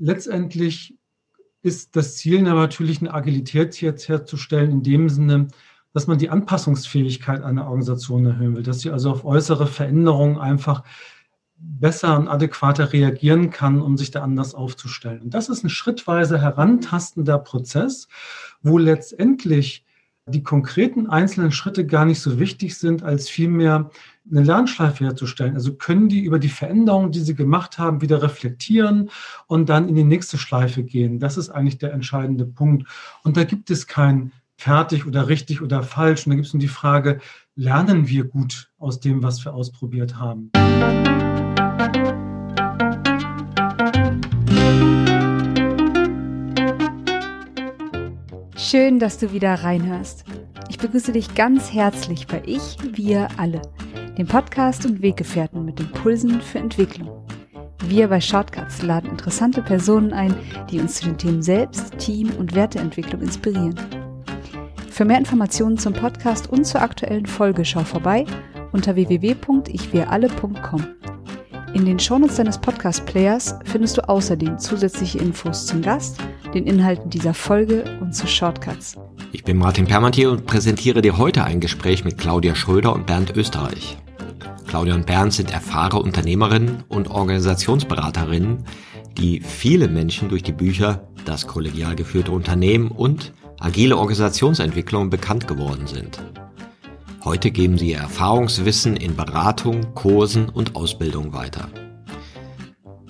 letztendlich ist das Ziel natürlich eine Agilität jetzt herzustellen, in dem Sinne, dass man die Anpassungsfähigkeit einer Organisation erhöhen will, dass sie also auf äußere Veränderungen einfach besser und adäquater reagieren kann, um sich da anders aufzustellen. Und das ist ein schrittweise herantastender Prozess, wo letztendlich die konkreten einzelnen Schritte gar nicht so wichtig sind, als vielmehr eine Lernschleife herzustellen. Also können die über die Veränderungen, die sie gemacht haben, wieder reflektieren und dann in die nächste Schleife gehen. Das ist eigentlich der entscheidende Punkt. Und da gibt es kein fertig oder richtig oder falsch. Und da gibt es nur die Frage, lernen wir gut aus dem, was wir ausprobiert haben? Schön, dass du wieder reinhörst. Ich begrüße dich ganz herzlich bei Ich, wir alle, dem Podcast und Weggefährten mit Impulsen für Entwicklung. Wir bei Shortcuts laden interessante Personen ein, die uns zu den Themen Selbst, Team und Werteentwicklung inspirieren. Für mehr Informationen zum Podcast und zur aktuellen Folge schau vorbei unter www.ichwiralle.com. In den Shownotes deines Podcast-Players findest du außerdem zusätzliche Infos zum Gast, den Inhalten dieser Folge und zu Shortcuts. Ich bin Martin Permantier und präsentiere dir heute ein Gespräch mit Claudia Schröder und Bernd Österreich. Claudia und Bernd sind erfahrene Unternehmerinnen und Organisationsberaterinnen, die viele Menschen durch die Bücher Das kollegial geführte Unternehmen und agile Organisationsentwicklung bekannt geworden sind. Heute geben sie ihr Erfahrungswissen in Beratung, Kursen und Ausbildung weiter.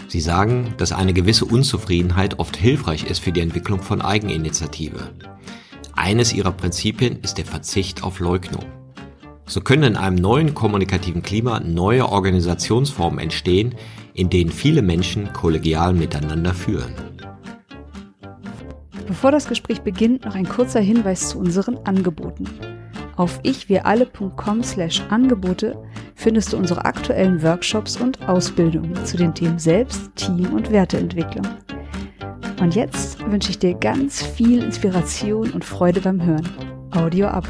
Sie sagen, dass eine gewisse Unzufriedenheit oft hilfreich ist für die Entwicklung von Eigeninitiative. Eines ihrer Prinzipien ist der Verzicht auf Leugnung. So können in einem neuen kommunikativen Klima neue Organisationsformen entstehen, in denen viele Menschen kollegial miteinander führen. Bevor das Gespräch beginnt, noch ein kurzer Hinweis zu unseren Angeboten. Auf ichwiralle.com slash Angebote findest du unsere aktuellen Workshops und Ausbildungen zu den Themen Selbst, Team und Werteentwicklung. Und jetzt wünsche ich dir ganz viel Inspiration und Freude beim Hören. Audio ab.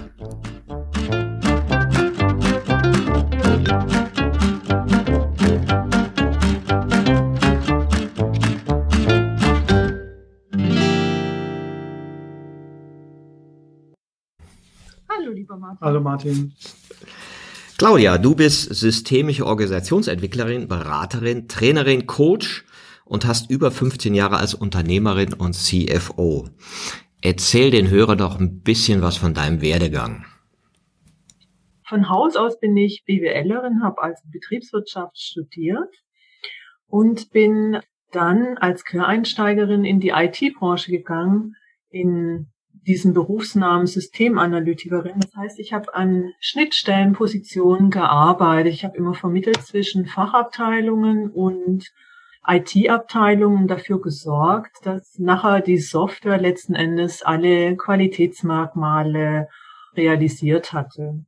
lieber Martin. Hallo Martin. Claudia, du bist systemische Organisationsentwicklerin, Beraterin, Trainerin, Coach und hast über 15 Jahre als Unternehmerin und CFO. Erzähl den Hörern doch ein bisschen was von deinem Werdegang. Von Haus aus bin ich BWLerin, habe als Betriebswirtschaft studiert und bin dann als Quereinsteigerin in die IT-Branche gegangen, in diesen Berufsnamen Systemanalytikerin. Das heißt, ich habe an Schnittstellenpositionen gearbeitet. Ich habe immer vermittelt zwischen Fachabteilungen und IT-Abteilungen dafür gesorgt, dass nachher die Software letzten Endes alle Qualitätsmerkmale realisiert hatte.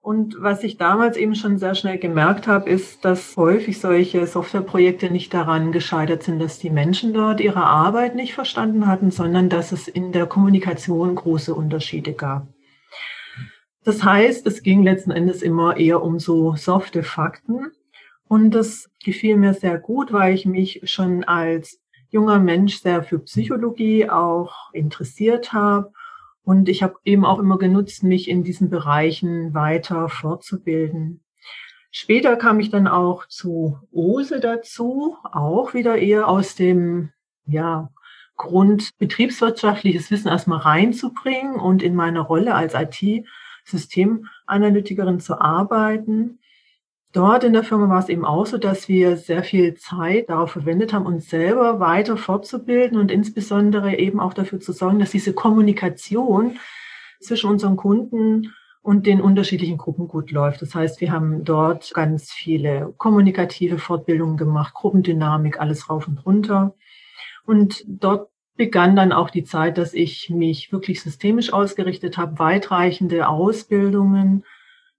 Und was ich damals eben schon sehr schnell gemerkt habe, ist, dass häufig solche Softwareprojekte nicht daran gescheitert sind, dass die Menschen dort ihre Arbeit nicht verstanden hatten, sondern dass es in der Kommunikation große Unterschiede gab. Das heißt, es ging letzten Endes immer eher um so softe Fakten. Und das gefiel mir sehr gut, weil ich mich schon als junger Mensch sehr für Psychologie auch interessiert habe und ich habe eben auch immer genutzt, mich in diesen Bereichen weiter fortzubilden. Später kam ich dann auch zu OSE dazu, auch wieder eher aus dem, ja, Grund, betriebswirtschaftliches Wissen erstmal reinzubringen und in meiner Rolle als IT-Systemanalytikerin zu arbeiten. Dort in der Firma war es eben auch so, dass wir sehr viel Zeit darauf verwendet haben, uns selber weiter fortzubilden und insbesondere eben auch dafür zu sorgen, dass diese Kommunikation zwischen unseren Kunden und den unterschiedlichen Gruppen gut läuft. Das heißt, wir haben dort ganz viele kommunikative Fortbildungen gemacht, Gruppendynamik, alles rauf und runter. Und dort begann dann auch die Zeit, dass ich mich wirklich systemisch ausgerichtet habe, weitreichende Ausbildungen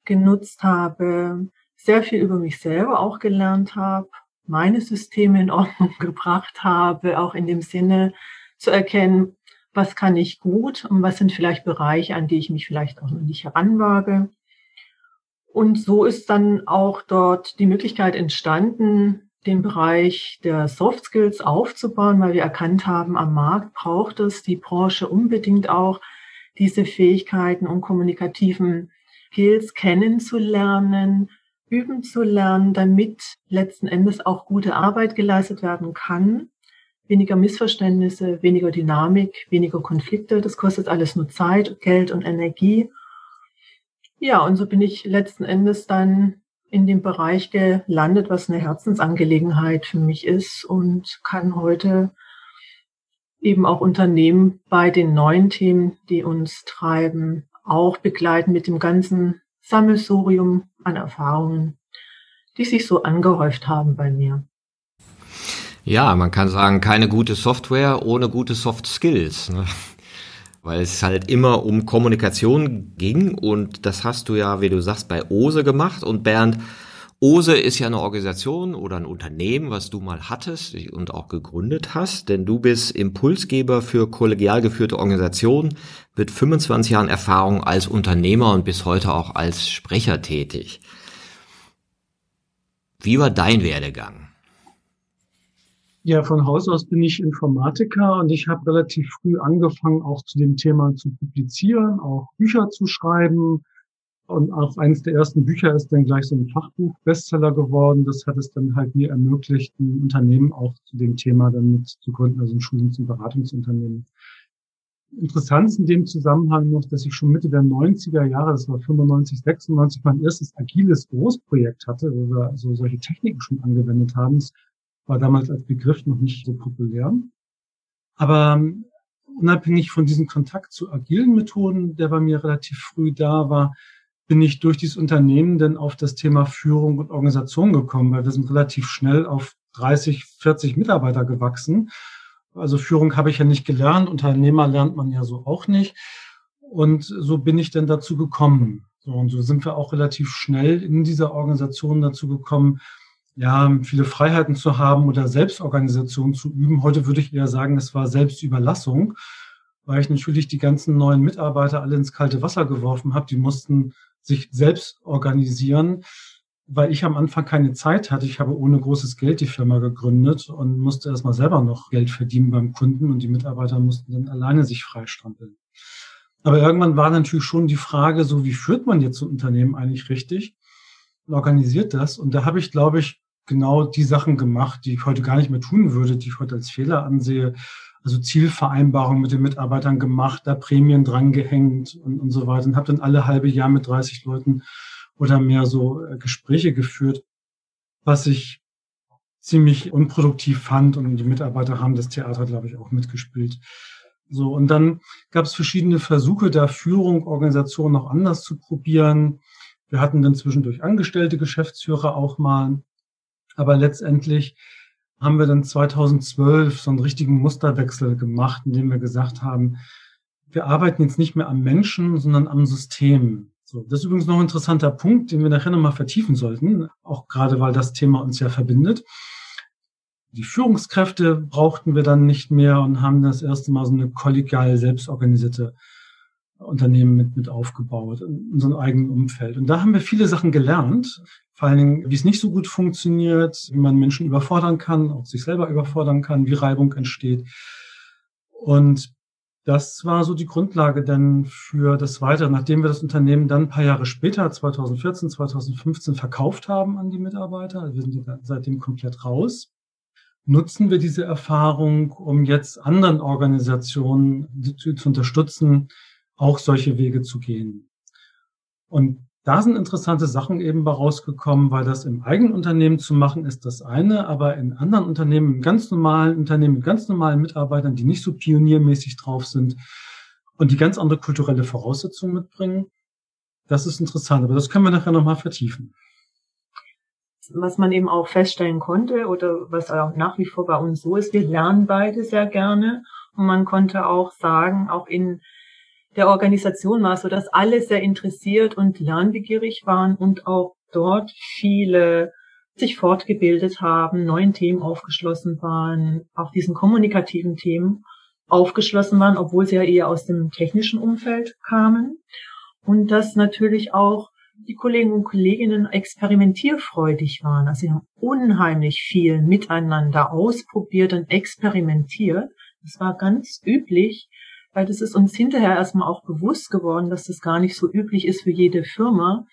genutzt habe, sehr viel über mich selber auch gelernt habe, meine Systeme in Ordnung gebracht habe, auch in dem Sinne zu erkennen, was kann ich gut und was sind vielleicht Bereiche, an die ich mich vielleicht auch noch nicht heranwage. Und so ist dann auch dort die Möglichkeit entstanden, den Bereich der Soft Skills aufzubauen, weil wir erkannt haben, am Markt braucht es die Branche unbedingt auch diese Fähigkeiten und kommunikativen Skills kennenzulernen, üben zu lernen, damit letzten Endes auch gute Arbeit geleistet werden kann. Weniger Missverständnisse, weniger Dynamik, weniger Konflikte. Das kostet alles nur Zeit, Geld und Energie. Ja, und so bin ich letzten Endes dann in dem Bereich gelandet, was eine Herzensangelegenheit für mich ist und kann heute eben auch Unternehmen bei den neuen Themen, die uns treiben, auch begleiten mit dem ganzen Sammelsurium an Erfahrungen, die sich so angehäuft haben bei mir. Ja, man kann sagen, keine gute Software ohne gute Soft Skills. Ne? Weil es halt immer um Kommunikation ging und das hast du ja, wie du sagst, bei Ose gemacht. Und Bernd, Ose ist ja eine Organisation oder ein Unternehmen, was du mal hattest und auch gegründet hast, denn du bist Impulsgeber für kollegial geführte Organisationen mit 25 Jahren Erfahrung als Unternehmer und bis heute auch als Sprecher tätig. Wie war dein Werdegang? Ja, von Haus aus bin ich Informatiker und ich habe relativ früh angefangen, auch zu dem Thema zu publizieren, auch Bücher zu schreiben, und auch eines der ersten Bücher ist dann gleich so ein Fachbuch-Bestseller geworden. Das hat es dann halt mir ermöglicht, ein Unternehmen auch zu dem Thema dann mit zu gründen, also ein Schulungs- und Beratungsunternehmen. Interessant ist in dem Zusammenhang noch, dass ich schon Mitte der 90er Jahre, das war 95, 96, mein erstes agiles Großprojekt hatte, wo wir so solche Techniken schon angewendet haben. Das war damals als Begriff noch nicht so populär. Aber ähm, unabhängig von diesem Kontakt zu agilen Methoden, der bei mir relativ früh da war, bin ich durch dieses Unternehmen dann auf das Thema Führung und Organisation gekommen, weil wir sind relativ schnell auf 30, 40 Mitarbeiter gewachsen. Also Führung habe ich ja nicht gelernt, Unternehmer lernt man ja so auch nicht. Und so bin ich dann dazu gekommen. So, und so sind wir auch relativ schnell in dieser Organisation dazu gekommen, ja, viele Freiheiten zu haben oder Selbstorganisation zu üben. Heute würde ich eher sagen, es war Selbstüberlassung, weil ich natürlich die ganzen neuen Mitarbeiter alle ins kalte Wasser geworfen habe. Die mussten sich selbst organisieren, weil ich am Anfang keine Zeit hatte. Ich habe ohne großes Geld die Firma gegründet und musste erstmal selber noch Geld verdienen beim Kunden und die Mitarbeiter mussten dann alleine sich freistrampeln. Aber irgendwann war natürlich schon die Frage, so wie führt man jetzt so ein Unternehmen eigentlich richtig und organisiert das? Und da habe ich, glaube ich, genau die Sachen gemacht, die ich heute gar nicht mehr tun würde, die ich heute als Fehler ansehe also Zielvereinbarungen mit den Mitarbeitern gemacht, da Prämien drangehängt und, und so weiter und habe dann alle halbe Jahr mit 30 Leuten oder mehr so äh, Gespräche geführt, was ich ziemlich unproduktiv fand und die Mitarbeiter haben das Theater, glaube ich, auch mitgespielt. So, und dann gab es verschiedene Versuche, da Führung, Organisation noch anders zu probieren. Wir hatten dann zwischendurch angestellte Geschäftsführer auch mal, aber letztendlich haben wir dann 2012 so einen richtigen Musterwechsel gemacht, indem wir gesagt haben, wir arbeiten jetzt nicht mehr am Menschen, sondern am System. So, das ist übrigens noch ein interessanter Punkt, den wir nachher nochmal vertiefen sollten, auch gerade weil das Thema uns ja verbindet. Die Führungskräfte brauchten wir dann nicht mehr und haben das erste Mal so eine kollegial selbstorganisierte Unternehmen mit, mit aufgebaut, in unserem eigenen Umfeld. Und da haben wir viele Sachen gelernt, vor allen Dingen, wie es nicht so gut funktioniert, wie man Menschen überfordern kann, auch sich selber überfordern kann, wie Reibung entsteht. Und das war so die Grundlage dann für das Weitere. Nachdem wir das Unternehmen dann ein paar Jahre später, 2014, 2015, verkauft haben an die Mitarbeiter, wir sind seitdem komplett raus, nutzen wir diese Erfahrung, um jetzt anderen Organisationen zu, zu unterstützen, auch solche Wege zu gehen. Und da sind interessante Sachen eben rausgekommen, weil das im eigenen Unternehmen zu machen ist das eine, aber in anderen Unternehmen, in ganz normalen Unternehmen mit ganz normalen Mitarbeitern, die nicht so pioniermäßig drauf sind und die ganz andere kulturelle Voraussetzungen mitbringen, das ist interessant. Aber das können wir nachher nochmal vertiefen. Was man eben auch feststellen konnte oder was auch nach wie vor bei uns so ist, wir lernen beide sehr gerne und man konnte auch sagen, auch in der Organisation war, so dass alle sehr interessiert und lernbegierig waren und auch dort viele sich fortgebildet haben, neuen Themen aufgeschlossen waren, auch diesen kommunikativen Themen aufgeschlossen waren, obwohl sie ja eher aus dem technischen Umfeld kamen. Und dass natürlich auch die Kollegen und Kolleginnen experimentierfreudig waren. Also sie haben unheimlich viel miteinander ausprobiert und experimentiert. Das war ganz üblich, weil das ist uns hinterher erstmal auch bewusst geworden, dass das gar nicht so üblich ist für jede Firma,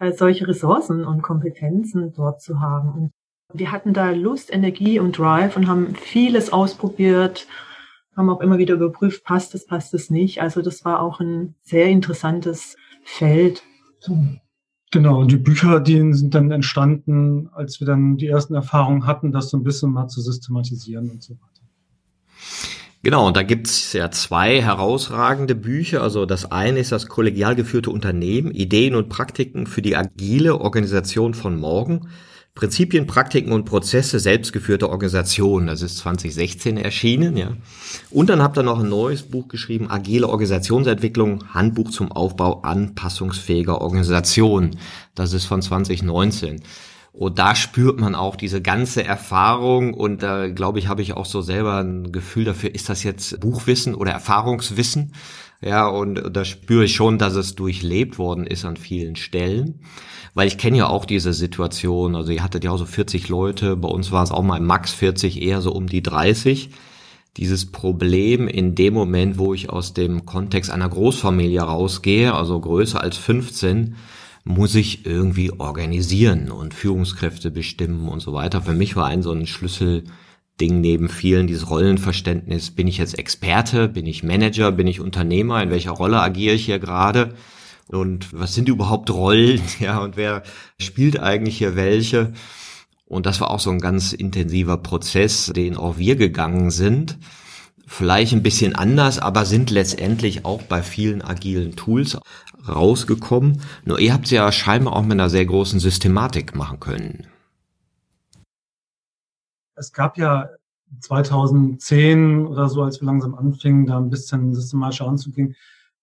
äh, solche Ressourcen und Kompetenzen dort zu haben. Und wir hatten da Lust, Energie und Drive und haben vieles ausprobiert, haben auch immer wieder überprüft, passt es, passt es nicht. Also das war auch ein sehr interessantes Feld. Genau, und die Bücher, die sind dann entstanden, als wir dann die ersten Erfahrungen hatten, das so ein bisschen mal zu systematisieren und so weiter. Genau, und da gibt's ja zwei herausragende Bücher. Also das eine ist das kollegial geführte Unternehmen, Ideen und Praktiken für die agile Organisation von morgen. Prinzipien, Praktiken und Prozesse selbstgeführter Organisationen. Das ist 2016 erschienen, ja. Und dann habt ihr noch ein neues Buch geschrieben, Agile Organisationsentwicklung, Handbuch zum Aufbau anpassungsfähiger Organisationen. Das ist von 2019. Und da spürt man auch diese ganze Erfahrung und da glaube ich, habe ich auch so selber ein Gefühl dafür, ist das jetzt Buchwissen oder Erfahrungswissen? Ja, und da spüre ich schon, dass es durchlebt worden ist an vielen Stellen. Weil ich kenne ja auch diese Situation, also ihr hattet ja auch so 40 Leute, bei uns war es auch mal max 40, eher so um die 30. Dieses Problem in dem Moment, wo ich aus dem Kontext einer Großfamilie rausgehe, also größer als 15, muss ich irgendwie organisieren und Führungskräfte bestimmen und so weiter. Für mich war ein so ein Schlüsselding neben vielen dieses Rollenverständnis. Bin ich jetzt Experte? Bin ich Manager? Bin ich Unternehmer? In welcher Rolle agiere ich hier gerade? und was sind überhaupt Rollen, ja, und wer spielt eigentlich hier welche. Und das war auch so ein ganz intensiver Prozess, den auch wir gegangen sind. Vielleicht ein bisschen anders, aber sind letztendlich auch bei vielen agilen Tools rausgekommen. Nur ihr habt es ja scheinbar auch mit einer sehr großen Systematik machen können. Es gab ja 2010 oder so, als wir langsam anfingen, da ein bisschen systematischer anzugehen,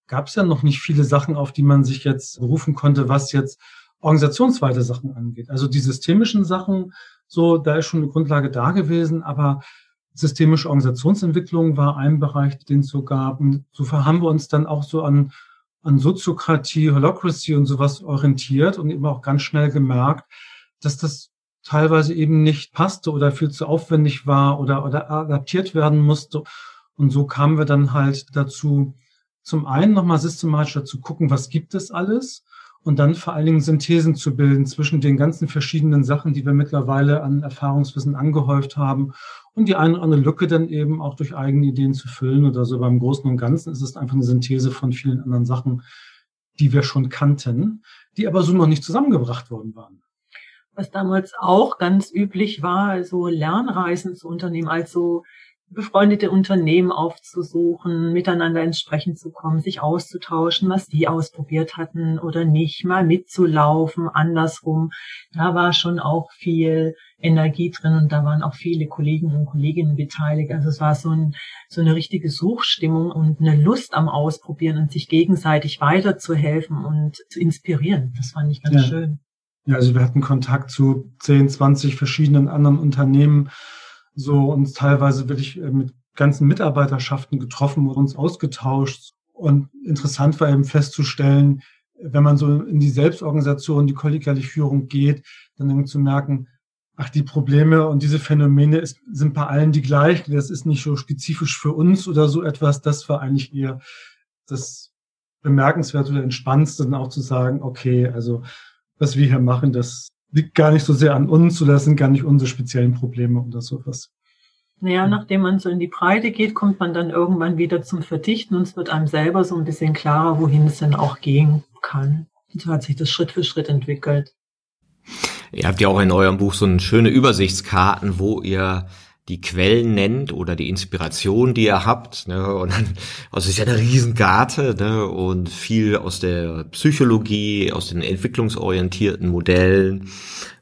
gab es ja noch nicht viele Sachen, auf die man sich jetzt berufen konnte, was jetzt organisationsweite Sachen angeht. Also die systemischen Sachen, so, da ist schon eine Grundlage da gewesen, aber systemische Organisationsentwicklung war ein Bereich, den es so gab. Und so haben wir uns dann auch so an, an Soziokratie, Holocracy und sowas orientiert und eben auch ganz schnell gemerkt, dass das teilweise eben nicht passte oder viel zu aufwendig war oder, oder adaptiert werden musste. Und so kamen wir dann halt dazu, zum einen nochmal systematischer zu gucken, was gibt es alles und dann vor allen Dingen Synthesen zu bilden zwischen den ganzen verschiedenen Sachen, die wir mittlerweile an Erfahrungswissen angehäuft haben und die eine oder andere Lücke dann eben auch durch eigene Ideen zu füllen oder so. Beim Großen und Ganzen ist es einfach eine Synthese von vielen anderen Sachen, die wir schon kannten, die aber so noch nicht zusammengebracht worden waren. Was damals auch ganz üblich war, so Lernreisen zu unternehmen, also befreundete Unternehmen aufzusuchen, miteinander ins Sprechen zu kommen, sich auszutauschen, was die ausprobiert hatten oder nicht, mal mitzulaufen, andersrum. Da war schon auch viel Energie drin und da waren auch viele Kollegen und Kolleginnen beteiligt. Also es war so, ein, so eine richtige Suchstimmung und eine Lust am Ausprobieren und sich gegenseitig weiterzuhelfen und zu inspirieren. Das fand ich ganz ja. schön. Ja, also wir hatten Kontakt zu 10, 20 verschiedenen anderen Unternehmen so uns teilweise wirklich äh, mit ganzen Mitarbeiterschaften getroffen und uns ausgetauscht. Und interessant war eben festzustellen, wenn man so in die Selbstorganisation, die kollegiale Führung geht, dann irgendwie zu merken, ach, die Probleme und diese Phänomene ist, sind bei allen die gleichen. Das ist nicht so spezifisch für uns oder so etwas. Das war eigentlich eher das Bemerkenswerte oder Entspannendste, dann auch zu sagen, okay, also was wir hier machen, das liegt gar nicht so sehr an uns oder das sind gar nicht unsere speziellen Probleme oder sowas. Naja, nachdem man so in die Breite geht, kommt man dann irgendwann wieder zum Verdichten und es wird einem selber so ein bisschen klarer, wohin es denn auch gehen kann. Und so hat sich das Schritt für Schritt entwickelt. Ihr habt ja auch in eurem Buch so eine schöne Übersichtskarten, wo ihr die Quellen nennt oder die Inspiration, die ihr habt. Ne? Und dann, also es ist ja eine Riesengarte ne? und viel aus der Psychologie, aus den entwicklungsorientierten Modellen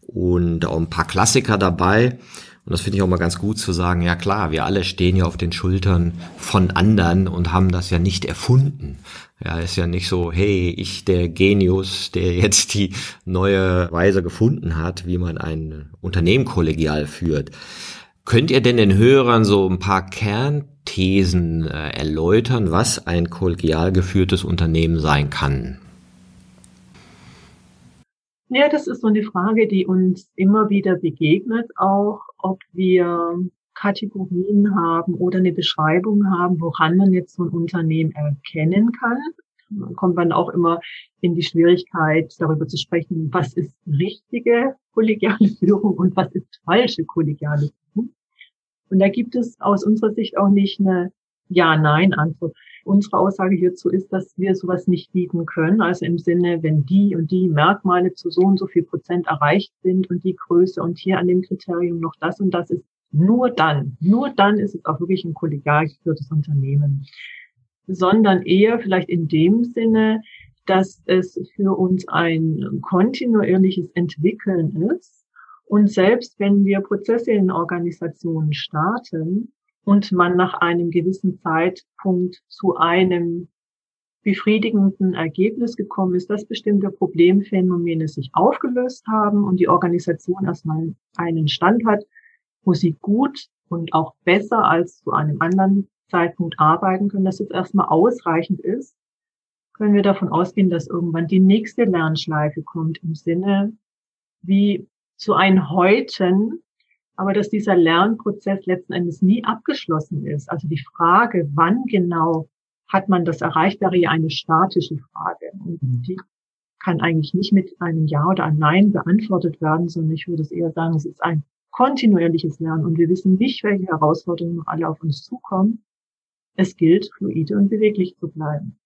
und auch ein paar Klassiker dabei. Und das finde ich auch mal ganz gut zu sagen, ja klar, wir alle stehen ja auf den Schultern von anderen und haben das ja nicht erfunden. Ja, ist ja nicht so, hey, ich der Genius, der jetzt die neue Weise gefunden hat, wie man ein Unternehmen kollegial führt. Könnt ihr denn den Hörern so ein paar Kernthesen äh, erläutern, was ein kollegial geführtes Unternehmen sein kann? Ja, das ist so eine Frage, die uns immer wieder begegnet, auch ob wir Kategorien haben oder eine Beschreibung haben, woran man jetzt so ein Unternehmen erkennen kann. Dann kommt man auch immer in die Schwierigkeit, darüber zu sprechen, was ist richtige kollegiale Führung und was ist falsche kollegiale Führung. Und da gibt es aus unserer Sicht auch nicht eine Ja-Nein-Antwort. Unsere Aussage hierzu ist, dass wir sowas nicht bieten können. Also im Sinne, wenn die und die Merkmale zu so und so viel Prozent erreicht sind und die Größe und hier an dem Kriterium noch das und das ist, nur dann, nur dann ist es auch wirklich ein kollegial geführtes Unternehmen. Sondern eher vielleicht in dem Sinne, dass es für uns ein kontinuierliches Entwickeln ist. Und selbst wenn wir Prozesse in Organisationen starten und man nach einem gewissen Zeitpunkt zu einem befriedigenden Ergebnis gekommen ist, dass bestimmte Problemphänomene sich aufgelöst haben und die Organisation erstmal einen Stand hat, wo sie gut und auch besser als zu einem anderen Zeitpunkt arbeiten können, dass es erstmal ausreichend ist, können wir davon ausgehen, dass irgendwann die nächste Lernschleife kommt im Sinne wie zu einem Häuten, aber dass dieser Lernprozess letzten Endes nie abgeschlossen ist. Also die Frage, wann genau hat man das erreicht, wäre ja eine statische Frage. Und mhm. die kann eigentlich nicht mit einem Ja oder einem Nein beantwortet werden, sondern ich würde es eher sagen, es ist ein kontinuierliches Lernen und wir wissen nicht, welche Herausforderungen noch alle auf uns zukommen. Es gilt, fluide und beweglich zu bleiben.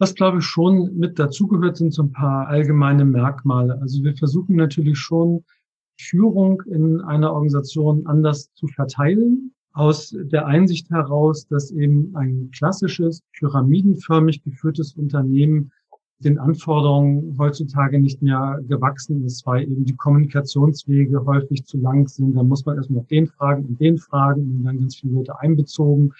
Was, glaube ich, schon mit dazugehört, sind so ein paar allgemeine Merkmale. Also wir versuchen natürlich schon, Führung in einer Organisation anders zu verteilen, aus der Einsicht heraus, dass eben ein klassisches, pyramidenförmig geführtes Unternehmen den Anforderungen heutzutage nicht mehr gewachsen ist, weil eben die Kommunikationswege häufig zu lang sind. Da muss man erstmal den fragen und den fragen und dann ganz viele Leute einbezogen,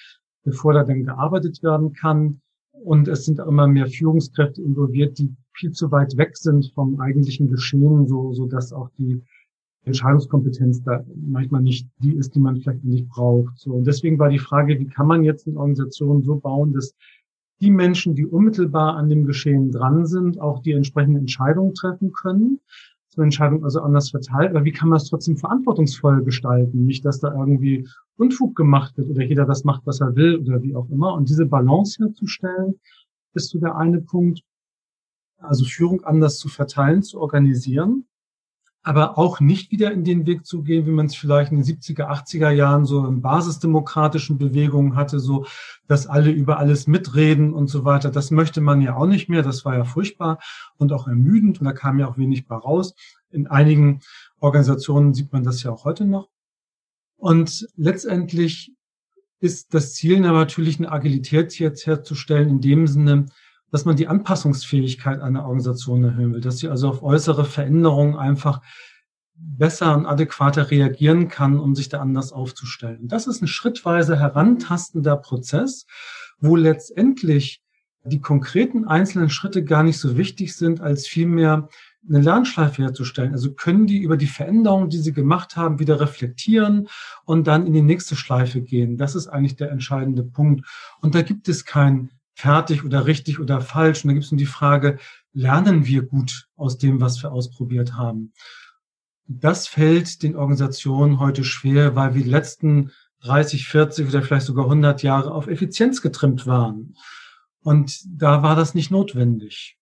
bevor da dann gearbeitet werden kann. Und es sind immer mehr Führungskräfte involviert, die viel zu weit weg sind vom eigentlichen Geschehen, so, so dass auch die Entscheidungskompetenz da manchmal nicht die ist, die man vielleicht nicht braucht. So. Und deswegen war die Frage, wie kann man jetzt eine Organisation so bauen, dass die Menschen, die unmittelbar an dem Geschehen dran sind, auch die entsprechenden Entscheidungen treffen können. So Entscheidung also anders verteilt. Aber wie kann man es trotzdem verantwortungsvoll gestalten? Nicht, dass da irgendwie Unfug gemacht wird oder jeder das macht, was er will oder wie auch immer. Und diese Balance herzustellen, ist so der eine Punkt. Also Führung anders zu verteilen, zu organisieren aber auch nicht wieder in den Weg zu gehen, wie man es vielleicht in den 70er, 80er Jahren so in basisdemokratischen Bewegungen hatte, so, dass alle über alles mitreden und so weiter. Das möchte man ja auch nicht mehr. Das war ja furchtbar und auch ermüdend und da kam ja auch wenig bei raus. In einigen Organisationen sieht man das ja auch heute noch. Und letztendlich ist das Ziel natürlich eine Agilität jetzt herzustellen, in dem Sinne, dass man die Anpassungsfähigkeit einer Organisation erhöhen will, dass sie also auf äußere Veränderungen einfach besser und adäquater reagieren kann, um sich da anders aufzustellen. Das ist ein schrittweise herantastender Prozess, wo letztendlich die konkreten einzelnen Schritte gar nicht so wichtig sind, als vielmehr eine Lernschleife herzustellen. Also können die über die Veränderungen, die sie gemacht haben, wieder reflektieren und dann in die nächste Schleife gehen. Das ist eigentlich der entscheidende Punkt. Und da gibt es kein fertig oder richtig oder falsch. Und da gibt es nur die Frage, lernen wir gut aus dem, was wir ausprobiert haben? Das fällt den Organisationen heute schwer, weil wir die letzten 30, 40 oder vielleicht sogar 100 Jahre auf Effizienz getrimmt waren. Und da war das nicht notwendig.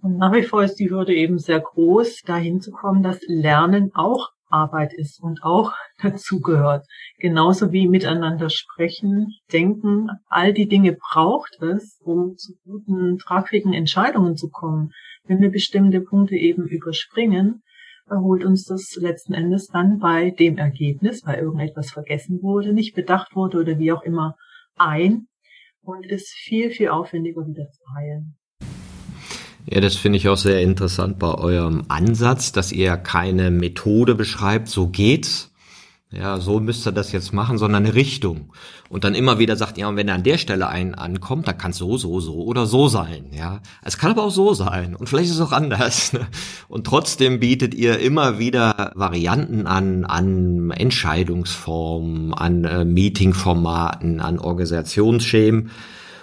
Und nach wie vor ist die Hürde eben sehr groß, dahin zu kommen, dass Lernen auch Arbeit ist und auch dazugehört. Genauso wie miteinander sprechen, denken, all die Dinge braucht es, um zu guten, tragfähigen Entscheidungen zu kommen. Wenn wir bestimmte Punkte eben überspringen, holt uns das letzten Endes dann bei dem Ergebnis, weil irgendetwas vergessen wurde, nicht bedacht wurde oder wie auch immer ein und ist viel, viel aufwendiger wieder zu heilen. Ja, das finde ich auch sehr interessant bei eurem Ansatz, dass ihr keine Methode beschreibt, so geht's. Ja, so müsst ihr das jetzt machen, sondern eine Richtung. Und dann immer wieder sagt, ja, und wenn er an der Stelle ein ankommt, dann kann es so, so, so oder so sein. Ja, es kann aber auch so sein und vielleicht ist es auch anders. Ne? Und trotzdem bietet ihr immer wieder Varianten an, an Entscheidungsformen, an äh, Meetingformaten, an Organisationsschemen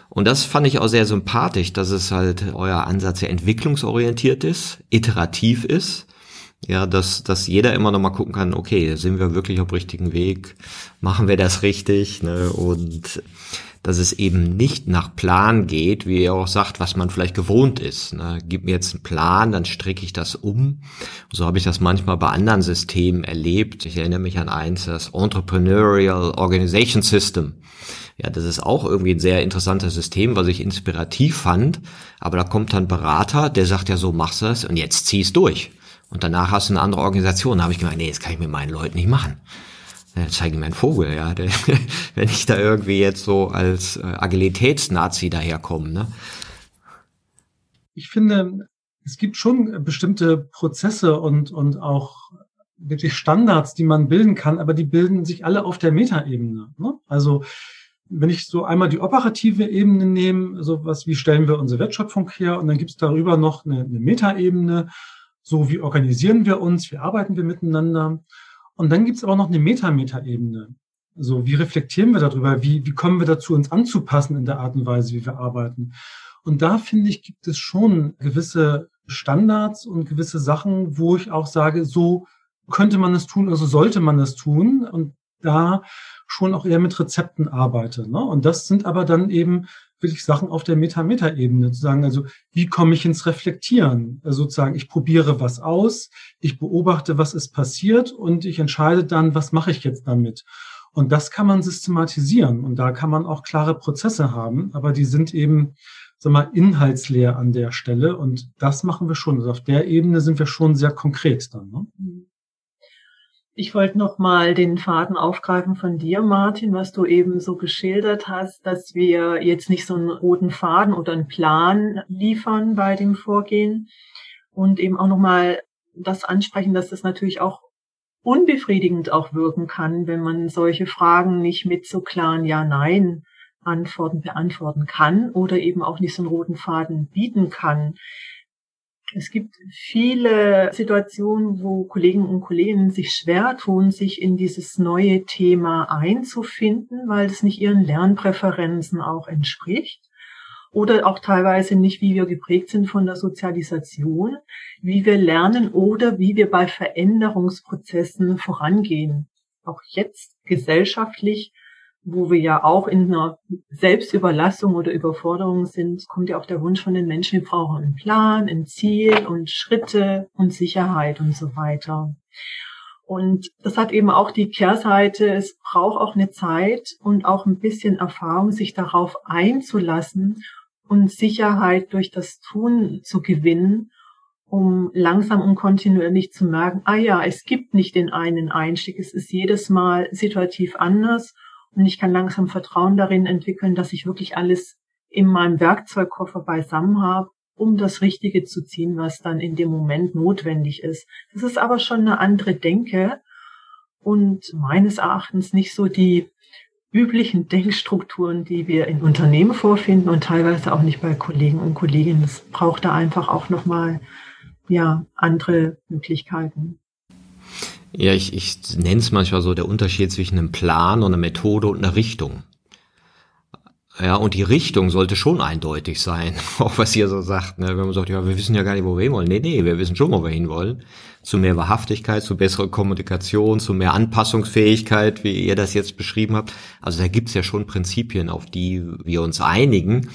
Und das fand ich auch sehr sympathisch, dass es halt euer Ansatz sehr entwicklungsorientiert ist, iterativ ist. Ja, dass, dass jeder immer noch mal gucken kann, okay, sind wir wirklich auf richtigen Weg? Machen wir das richtig? Ne? Und dass es eben nicht nach Plan geht, wie ihr auch sagt, was man vielleicht gewohnt ist. Ne? Gib mir jetzt einen Plan, dann stricke ich das um. So habe ich das manchmal bei anderen Systemen erlebt. Ich erinnere mich an eins, das Entrepreneurial Organization System. Ja, das ist auch irgendwie ein sehr interessantes System, was ich inspirativ fand. Aber da kommt dann Berater, der sagt ja so, machst du das und jetzt zieh's durch. Und danach hast du eine andere Organisation. Da habe ich gemeint, nee, das kann ich mit meinen Leuten nicht machen äh, zeige mir einen Vogel, ja, wenn ich da irgendwie jetzt so als äh, Agilitätsnazi daherkomme. Ne? Ich finde, es gibt schon bestimmte Prozesse und, und auch wirklich Standards, die man bilden kann, aber die bilden sich alle auf der Metaebene. Ne? Also wenn ich so einmal die operative Ebene nehme, so was wie stellen wir unsere Wertschöpfung her und dann gibt es darüber noch eine, eine Metaebene, so wie organisieren wir uns, wie arbeiten wir miteinander. Und dann gibt es aber noch eine Meta-Meta-Ebene. So, wie reflektieren wir darüber? Wie, wie kommen wir dazu, uns anzupassen in der Art und Weise, wie wir arbeiten? Und da finde ich, gibt es schon gewisse Standards und gewisse Sachen, wo ich auch sage, so könnte man es tun, also sollte man es tun. Und da schon auch eher mit Rezepten arbeite. Ne? Und das sind aber dann eben wirklich Sachen auf der Meta-Meta-Ebene zu sagen, also wie komme ich ins Reflektieren? Also sozusagen, ich probiere was aus, ich beobachte, was ist passiert und ich entscheide dann, was mache ich jetzt damit? Und das kann man systematisieren und da kann man auch klare Prozesse haben, aber die sind eben, sag mal, inhaltsleer an der Stelle und das machen wir schon. Also auf der Ebene sind wir schon sehr konkret dann. Ne? Ich wollte noch mal den Faden aufgreifen von dir, Martin, was du eben so geschildert hast, dass wir jetzt nicht so einen roten Faden oder einen Plan liefern bei dem Vorgehen und eben auch noch mal das ansprechen, dass das natürlich auch unbefriedigend auch wirken kann, wenn man solche Fragen nicht mit so klaren Ja-Nein Antworten beantworten kann oder eben auch nicht so einen roten Faden bieten kann. Es gibt viele Situationen, wo Kollegen und Kolleginnen sich schwer tun, sich in dieses neue Thema einzufinden, weil es nicht ihren Lernpräferenzen auch entspricht oder auch teilweise nicht, wie wir geprägt sind von der Sozialisation, wie wir lernen oder wie wir bei Veränderungsprozessen vorangehen. Auch jetzt gesellschaftlich wo wir ja auch in einer Selbstüberlassung oder Überforderung sind, kommt ja auch der Wunsch von den Menschen, wir brauchen einen Plan, ein Ziel und Schritte und Sicherheit und so weiter. Und das hat eben auch die Kehrseite, es braucht auch eine Zeit und auch ein bisschen Erfahrung, sich darauf einzulassen und Sicherheit durch das Tun zu gewinnen, um langsam und kontinuierlich zu merken, ah ja, es gibt nicht den einen Einstieg, es ist jedes Mal situativ anders und ich kann langsam Vertrauen darin entwickeln, dass ich wirklich alles in meinem Werkzeugkoffer beisammen habe, um das Richtige zu ziehen, was dann in dem Moment notwendig ist. Das ist aber schon eine andere Denke und meines Erachtens nicht so die üblichen Denkstrukturen, die wir in Unternehmen vorfinden und teilweise auch nicht bei Kollegen und Kolleginnen. Es braucht da einfach auch nochmal, ja, andere Möglichkeiten. Ja, ich, ich nenne es manchmal so der Unterschied zwischen einem Plan und einer Methode und einer Richtung. Ja, und die Richtung sollte schon eindeutig sein, auch was ihr so sagt. Ne? Wenn man sagt, ja, wir wissen ja gar nicht, wo wir hinwollen. Nee, nee, wir wissen schon, wo wir hinwollen. Zu mehr Wahrhaftigkeit, zu besserer Kommunikation, zu mehr Anpassungsfähigkeit, wie ihr das jetzt beschrieben habt. Also da gibt's ja schon Prinzipien, auf die wir uns einigen.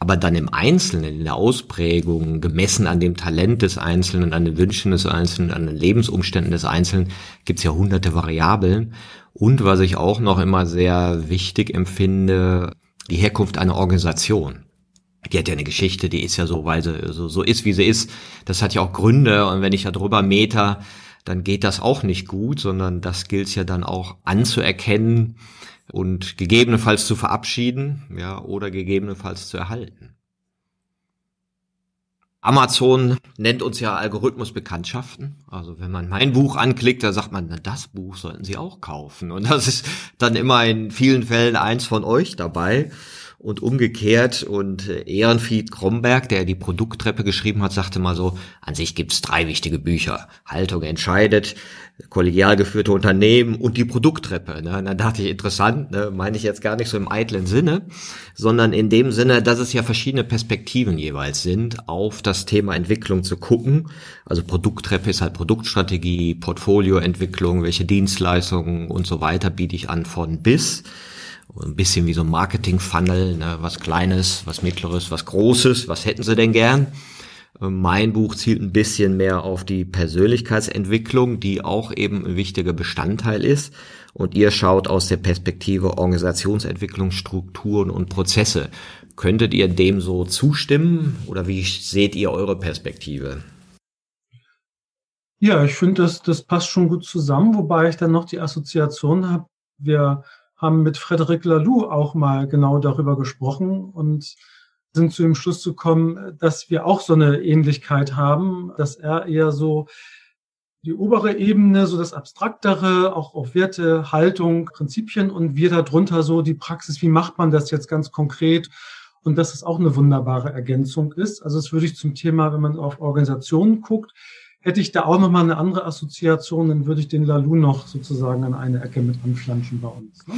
Aber dann im Einzelnen, in der Ausprägung, gemessen an dem Talent des Einzelnen, an den Wünschen des Einzelnen, an den Lebensumständen des Einzelnen, gibt's ja hunderte Variablen. Und was ich auch noch immer sehr wichtig empfinde, die Herkunft einer Organisation. Die hat ja eine Geschichte, die ist ja so, weil sie so, so ist, wie sie ist. Das hat ja auch Gründe. Und wenn ich da drüber meter, dann geht das auch nicht gut, sondern das gilt ja dann auch anzuerkennen und gegebenenfalls zu verabschieden, ja, oder gegebenenfalls zu erhalten. Amazon nennt uns ja Algorithmusbekanntschaften. Also wenn man mein Buch anklickt, da sagt man, na, das Buch sollten Sie auch kaufen. Und das ist dann immer in vielen Fällen eins von euch dabei. Und umgekehrt. Und äh, Ehrenfried Kromberg, der die Produkttreppe geschrieben hat, sagte mal so, an sich gibt's drei wichtige Bücher. Haltung entscheidet, kollegial geführte Unternehmen und die Produkttreppe. Ne? dann dachte ich, interessant, ne? meine ich jetzt gar nicht so im eitlen Sinne, sondern in dem Sinne, dass es ja verschiedene Perspektiven jeweils sind, auf das Thema Entwicklung zu gucken. Also Produkttreppe ist halt Produktstrategie, Portfolioentwicklung, welche Dienstleistungen und so weiter biete ich an von bis. Ein bisschen wie so ein Marketing-Funnel, ne? was Kleines, was Mittleres, was Großes, was hätten Sie denn gern? Mein Buch zielt ein bisschen mehr auf die Persönlichkeitsentwicklung, die auch eben ein wichtiger Bestandteil ist. Und ihr schaut aus der Perspektive Organisationsentwicklung, Strukturen und Prozesse. Könntet ihr dem so zustimmen oder wie seht ihr eure Perspektive? Ja, ich finde, das, das passt schon gut zusammen, wobei ich dann noch die Assoziation habe. Wir haben mit Frederic Laloux auch mal genau darüber gesprochen und sind zu dem Schluss zu kommen, dass wir auch so eine Ähnlichkeit haben, dass er eher so die obere Ebene, so das Abstraktere, auch auf Werte, Haltung, Prinzipien und wir darunter so die Praxis, wie macht man das jetzt ganz konkret und dass es auch eine wunderbare Ergänzung ist. Also das würde ich zum Thema, wenn man auf Organisationen guckt, hätte ich da auch nochmal eine andere Assoziation, dann würde ich den Lalu noch sozusagen an eine Ecke mit anflanschen bei uns. Ne?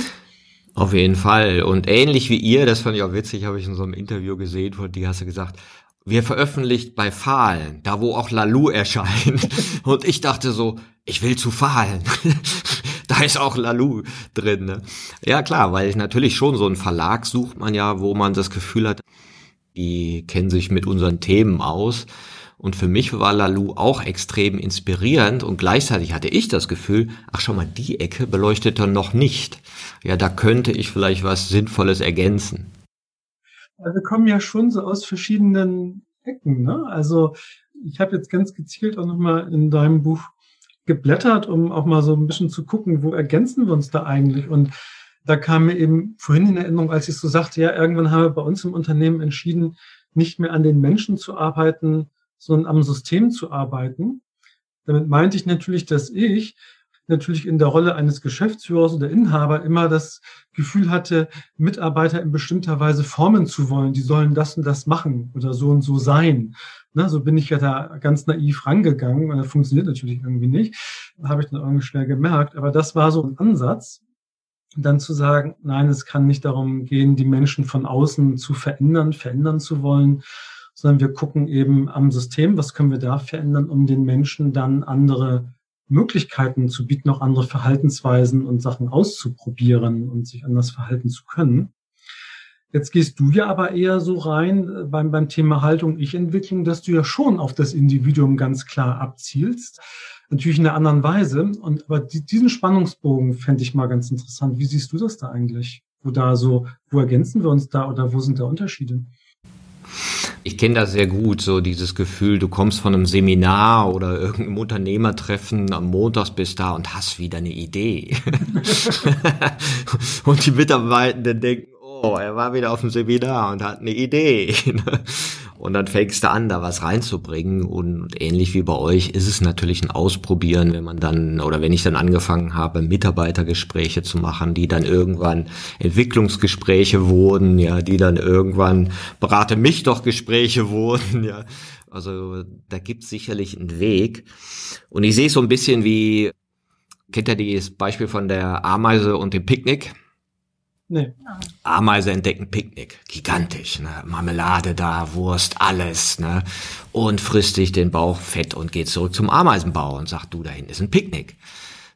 Auf jeden Fall. Und ähnlich wie ihr, das fand ich auch witzig, habe ich in so einem Interview gesehen, von dir hast du gesagt, wir veröffentlicht bei Fahlen, da wo auch Lalu erscheint. Und ich dachte so, ich will zu Fahlen. da ist auch Lalu drin. Ne? Ja klar, weil ich natürlich schon so einen Verlag sucht man ja, wo man das Gefühl hat, die kennen sich mit unseren Themen aus. Und für mich war Lalu auch extrem inspirierend und gleichzeitig hatte ich das Gefühl, ach schau mal, die Ecke beleuchtet er noch nicht. Ja, da könnte ich vielleicht was Sinnvolles ergänzen. Also wir kommen ja schon so aus verschiedenen Ecken. Ne? Also ich habe jetzt ganz gezielt auch nochmal in deinem Buch geblättert, um auch mal so ein bisschen zu gucken, wo ergänzen wir uns da eigentlich. Und da kam mir eben vorhin in Erinnerung, als ich so sagte, ja, irgendwann haben wir bei uns im Unternehmen entschieden, nicht mehr an den Menschen zu arbeiten, sondern am System zu arbeiten. Damit meinte ich natürlich, dass ich natürlich in der Rolle eines Geschäftsführers oder Inhaber immer das Gefühl hatte, Mitarbeiter in bestimmter Weise formen zu wollen. Die sollen das und das machen oder so und so sein. Na, so bin ich ja da ganz naiv rangegangen und das funktioniert natürlich irgendwie nicht. Habe ich dann irgendwie schnell gemerkt. Aber das war so ein Ansatz, dann zu sagen, nein, es kann nicht darum gehen, die Menschen von außen zu verändern, verändern zu wollen, sondern wir gucken eben am System, was können wir da verändern, um den Menschen dann andere Möglichkeiten zu bieten, auch andere Verhaltensweisen und Sachen auszuprobieren und sich anders verhalten zu können. Jetzt gehst du ja aber eher so rein äh, beim, beim Thema Haltung, Ich-Entwicklung, dass du ja schon auf das Individuum ganz klar abzielst. Natürlich in einer anderen Weise. Und aber die, diesen Spannungsbogen fände ich mal ganz interessant. Wie siehst du das da eigentlich? Wo da so, wo ergänzen wir uns da oder wo sind da Unterschiede? Ich kenne das sehr gut, so dieses Gefühl, du kommst von einem Seminar oder irgendeinem Unternehmertreffen am Montags bis da und hast wieder eine Idee. und die Mitarbeitenden denken, oh, er war wieder auf dem Seminar und hat eine Idee. Und dann fängst du an, da was reinzubringen. Und ähnlich wie bei euch ist es natürlich ein Ausprobieren, wenn man dann, oder wenn ich dann angefangen habe, Mitarbeitergespräche zu machen, die dann irgendwann Entwicklungsgespräche wurden, ja, die dann irgendwann berate mich doch Gespräche wurden, ja. Also da gibt's sicherlich einen Weg. Und ich sehe es so ein bisschen wie, kennt ihr das Beispiel von der Ameise und dem Picknick? Nee. Ameise entdecken Picknick. Gigantisch, ne? Marmelade da, Wurst, alles, ne? Und frisst sich den Bauch fett und geht zurück zum Ameisenbau und sagt, du, da hinten ist ein Picknick.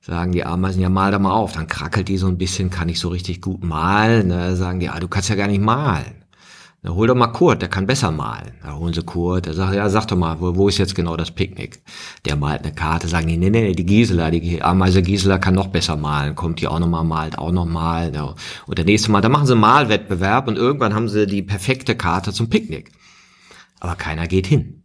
Sagen die Ameisen, ja, mal da mal auf. Dann krackelt die so ein bisschen, kann ich so richtig gut malen, ne? Sagen die, ah, du kannst ja gar nicht malen. Na, hol doch mal Kurt, der kann besser malen. Da holen sie Kurt, der sagt, ja, sag doch mal, wo, wo ist jetzt genau das Picknick? Der malt eine Karte, sagen die, nee, nee, die Gisela, die Ameise Gisela kann noch besser malen, kommt die auch nochmal, malt auch nochmal. Ja. Und der nächste Mal, da machen sie einen Malwettbewerb und irgendwann haben sie die perfekte Karte zum Picknick. Aber keiner geht hin.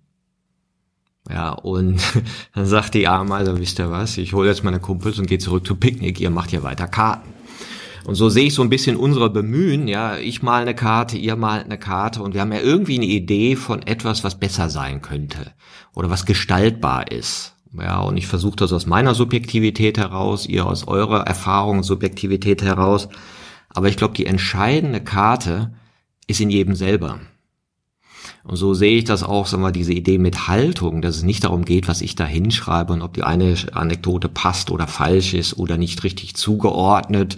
Ja, und dann sagt die Ameise, wisst ihr was, ich hole jetzt meine Kumpels und gehe zurück zum Picknick, ihr macht ja weiter Karten. Und so sehe ich so ein bisschen unsere Bemühen, ja, ich mal eine Karte, ihr malt eine Karte und wir haben ja irgendwie eine Idee von etwas, was besser sein könnte oder was gestaltbar ist. Ja, und ich versuche das aus meiner Subjektivität heraus, ihr aus eurer Erfahrung, Subjektivität heraus. Aber ich glaube, die entscheidende Karte ist in jedem selber. Und so sehe ich das auch, sagen wir, diese Idee mit Haltung, dass es nicht darum geht, was ich da hinschreibe und ob die eine Anekdote passt oder falsch ist oder nicht richtig zugeordnet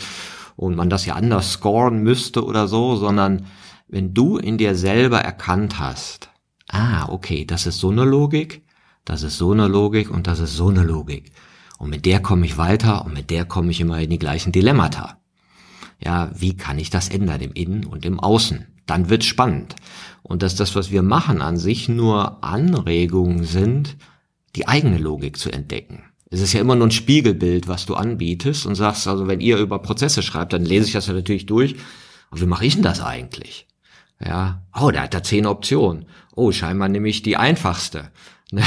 und man das ja anders scoren müsste oder so, sondern wenn du in dir selber erkannt hast, ah, okay, das ist so eine Logik, das ist so eine Logik und das ist so eine Logik. Und mit der komme ich weiter und mit der komme ich immer in die gleichen Dilemmata. Ja, wie kann ich das ändern im Innen und im Außen? Dann wird's spannend. Und dass das, was wir machen, an sich nur Anregungen sind, die eigene Logik zu entdecken. Es ist ja immer nur ein Spiegelbild, was du anbietest und sagst, also wenn ihr über Prozesse schreibt, dann lese ich das ja natürlich durch. Aber wie mache ich denn das eigentlich? Ja, oh, der hat da zehn Optionen. Oh, scheinbar nehme ich die einfachste. und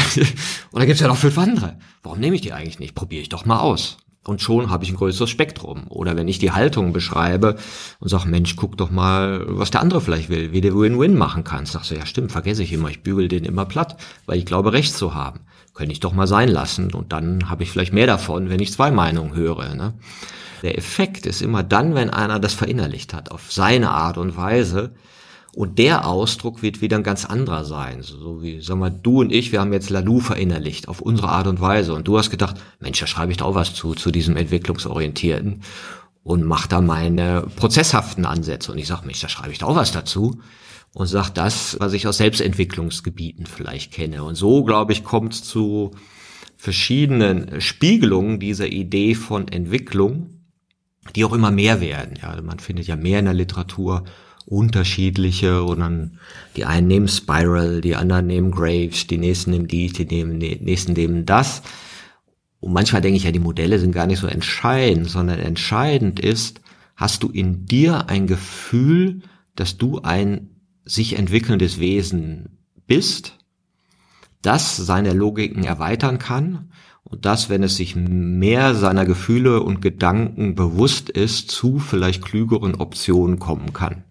da gibt's ja noch fünf andere. Warum nehme ich die eigentlich nicht? Probiere ich doch mal aus. Und schon habe ich ein größeres Spektrum. Oder wenn ich die Haltung beschreibe und sage, Mensch, guck doch mal, was der andere vielleicht will, wie der Win-Win machen kann. Sagst du, ja stimmt, vergesse ich immer, ich bügel den immer platt, weil ich glaube, Recht zu haben. Könnte ich doch mal sein lassen. Und dann habe ich vielleicht mehr davon, wenn ich zwei Meinungen höre. Ne? Der Effekt ist immer dann, wenn einer das verinnerlicht hat, auf seine Art und Weise, und der Ausdruck wird wieder ein ganz anderer sein. So wie, sag mal, du und ich, wir haben jetzt Lalu verinnerlicht auf unsere Art und Weise. Und du hast gedacht, Mensch, da schreibe ich da auch was zu, zu diesem Entwicklungsorientierten. Und mach da meine prozesshaften Ansätze. Und ich sage, Mensch, da schreibe ich da auch was dazu. Und sag das, was ich aus Selbstentwicklungsgebieten vielleicht kenne. Und so, glaube ich, kommt es zu verschiedenen Spiegelungen dieser Idee von Entwicklung, die auch immer mehr werden. Ja, man findet ja mehr in der Literatur unterschiedliche und dann die einen nehmen Spiral, die anderen nehmen Graves, die nächsten nehmen die, die nehmen, nächsten nehmen das. Und manchmal denke ich ja, die Modelle sind gar nicht so entscheidend, sondern entscheidend ist, hast du in dir ein Gefühl, dass du ein sich entwickelndes Wesen bist, das seine Logiken erweitern kann und das, wenn es sich mehr seiner Gefühle und Gedanken bewusst ist, zu vielleicht klügeren Optionen kommen kann.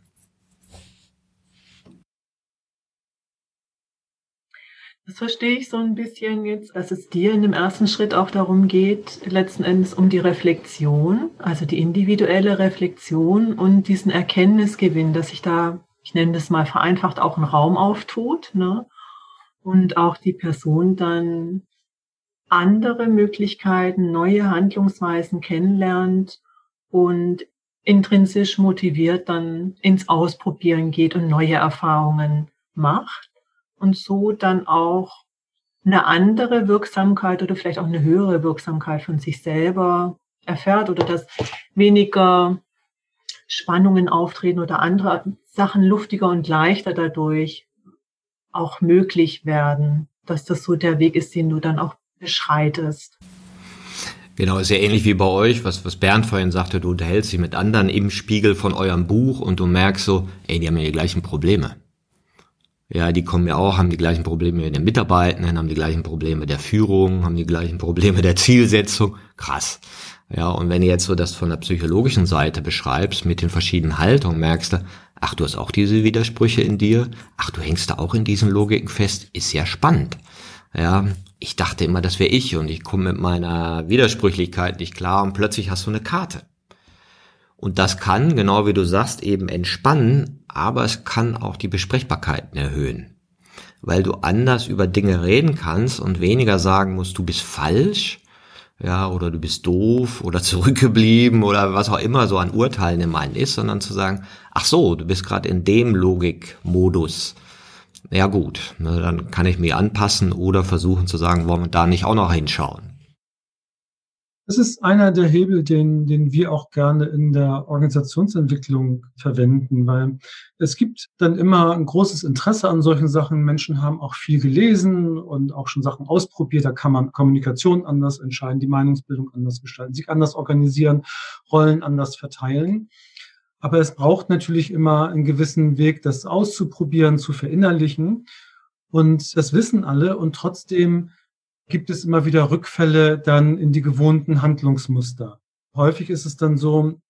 Das verstehe ich so ein bisschen jetzt, dass es dir in dem ersten Schritt auch darum geht, letzten Endes um die Reflexion, also die individuelle Reflexion und diesen Erkenntnisgewinn, dass sich da, ich nenne das mal vereinfacht, auch ein Raum auftut, ne? Und auch die Person dann andere Möglichkeiten, neue Handlungsweisen kennenlernt und intrinsisch motiviert dann ins Ausprobieren geht und neue Erfahrungen macht und so dann auch eine andere Wirksamkeit oder vielleicht auch eine höhere Wirksamkeit von sich selber erfährt oder dass weniger Spannungen auftreten oder andere Sachen luftiger und leichter dadurch auch möglich werden, dass das so der Weg ist, den du dann auch beschreitest. Genau, ist ja ähnlich wie bei euch, was, was Bernd vorhin sagte, du unterhältst dich mit anderen im Spiegel von eurem Buch und du merkst so, ey, die haben ja die gleichen Probleme. Ja, die kommen ja auch, haben die gleichen Probleme mit den Mitarbeitenden, haben die gleichen Probleme der Führung, haben die gleichen Probleme der Zielsetzung. Krass. Ja, und wenn du jetzt so das von der psychologischen Seite beschreibst, mit den verschiedenen Haltungen, merkst du, ach, du hast auch diese Widersprüche in dir, ach, du hängst da auch in diesen Logiken fest, ist ja spannend. Ja, ich dachte immer, das wäre ich und ich komme mit meiner Widersprüchlichkeit nicht klar und plötzlich hast du eine Karte. Und das kann, genau wie du sagst, eben entspannen, aber es kann auch die Besprechbarkeiten erhöhen. Weil du anders über Dinge reden kannst und weniger sagen musst, du bist falsch, ja, oder du bist doof oder zurückgeblieben oder was auch immer so an Urteilen im einen ist, sondern zu sagen, ach so, du bist gerade in dem Logikmodus. Ja gut, ne, dann kann ich mich anpassen oder versuchen zu sagen, wollen wir da nicht auch noch hinschauen. Das ist einer der Hebel, den, den wir auch gerne in der Organisationsentwicklung verwenden, weil es gibt dann immer ein großes Interesse an solchen Sachen. Menschen haben auch viel gelesen und auch schon Sachen ausprobiert. Da kann man Kommunikation anders entscheiden, die Meinungsbildung anders gestalten, sich anders organisieren, Rollen anders verteilen. Aber es braucht natürlich immer einen gewissen Weg, das auszuprobieren, zu verinnerlichen. Und das wissen alle. Und trotzdem gibt es immer wieder Rückfälle dann in die gewohnten Handlungsmuster. Häufig ist es dann so,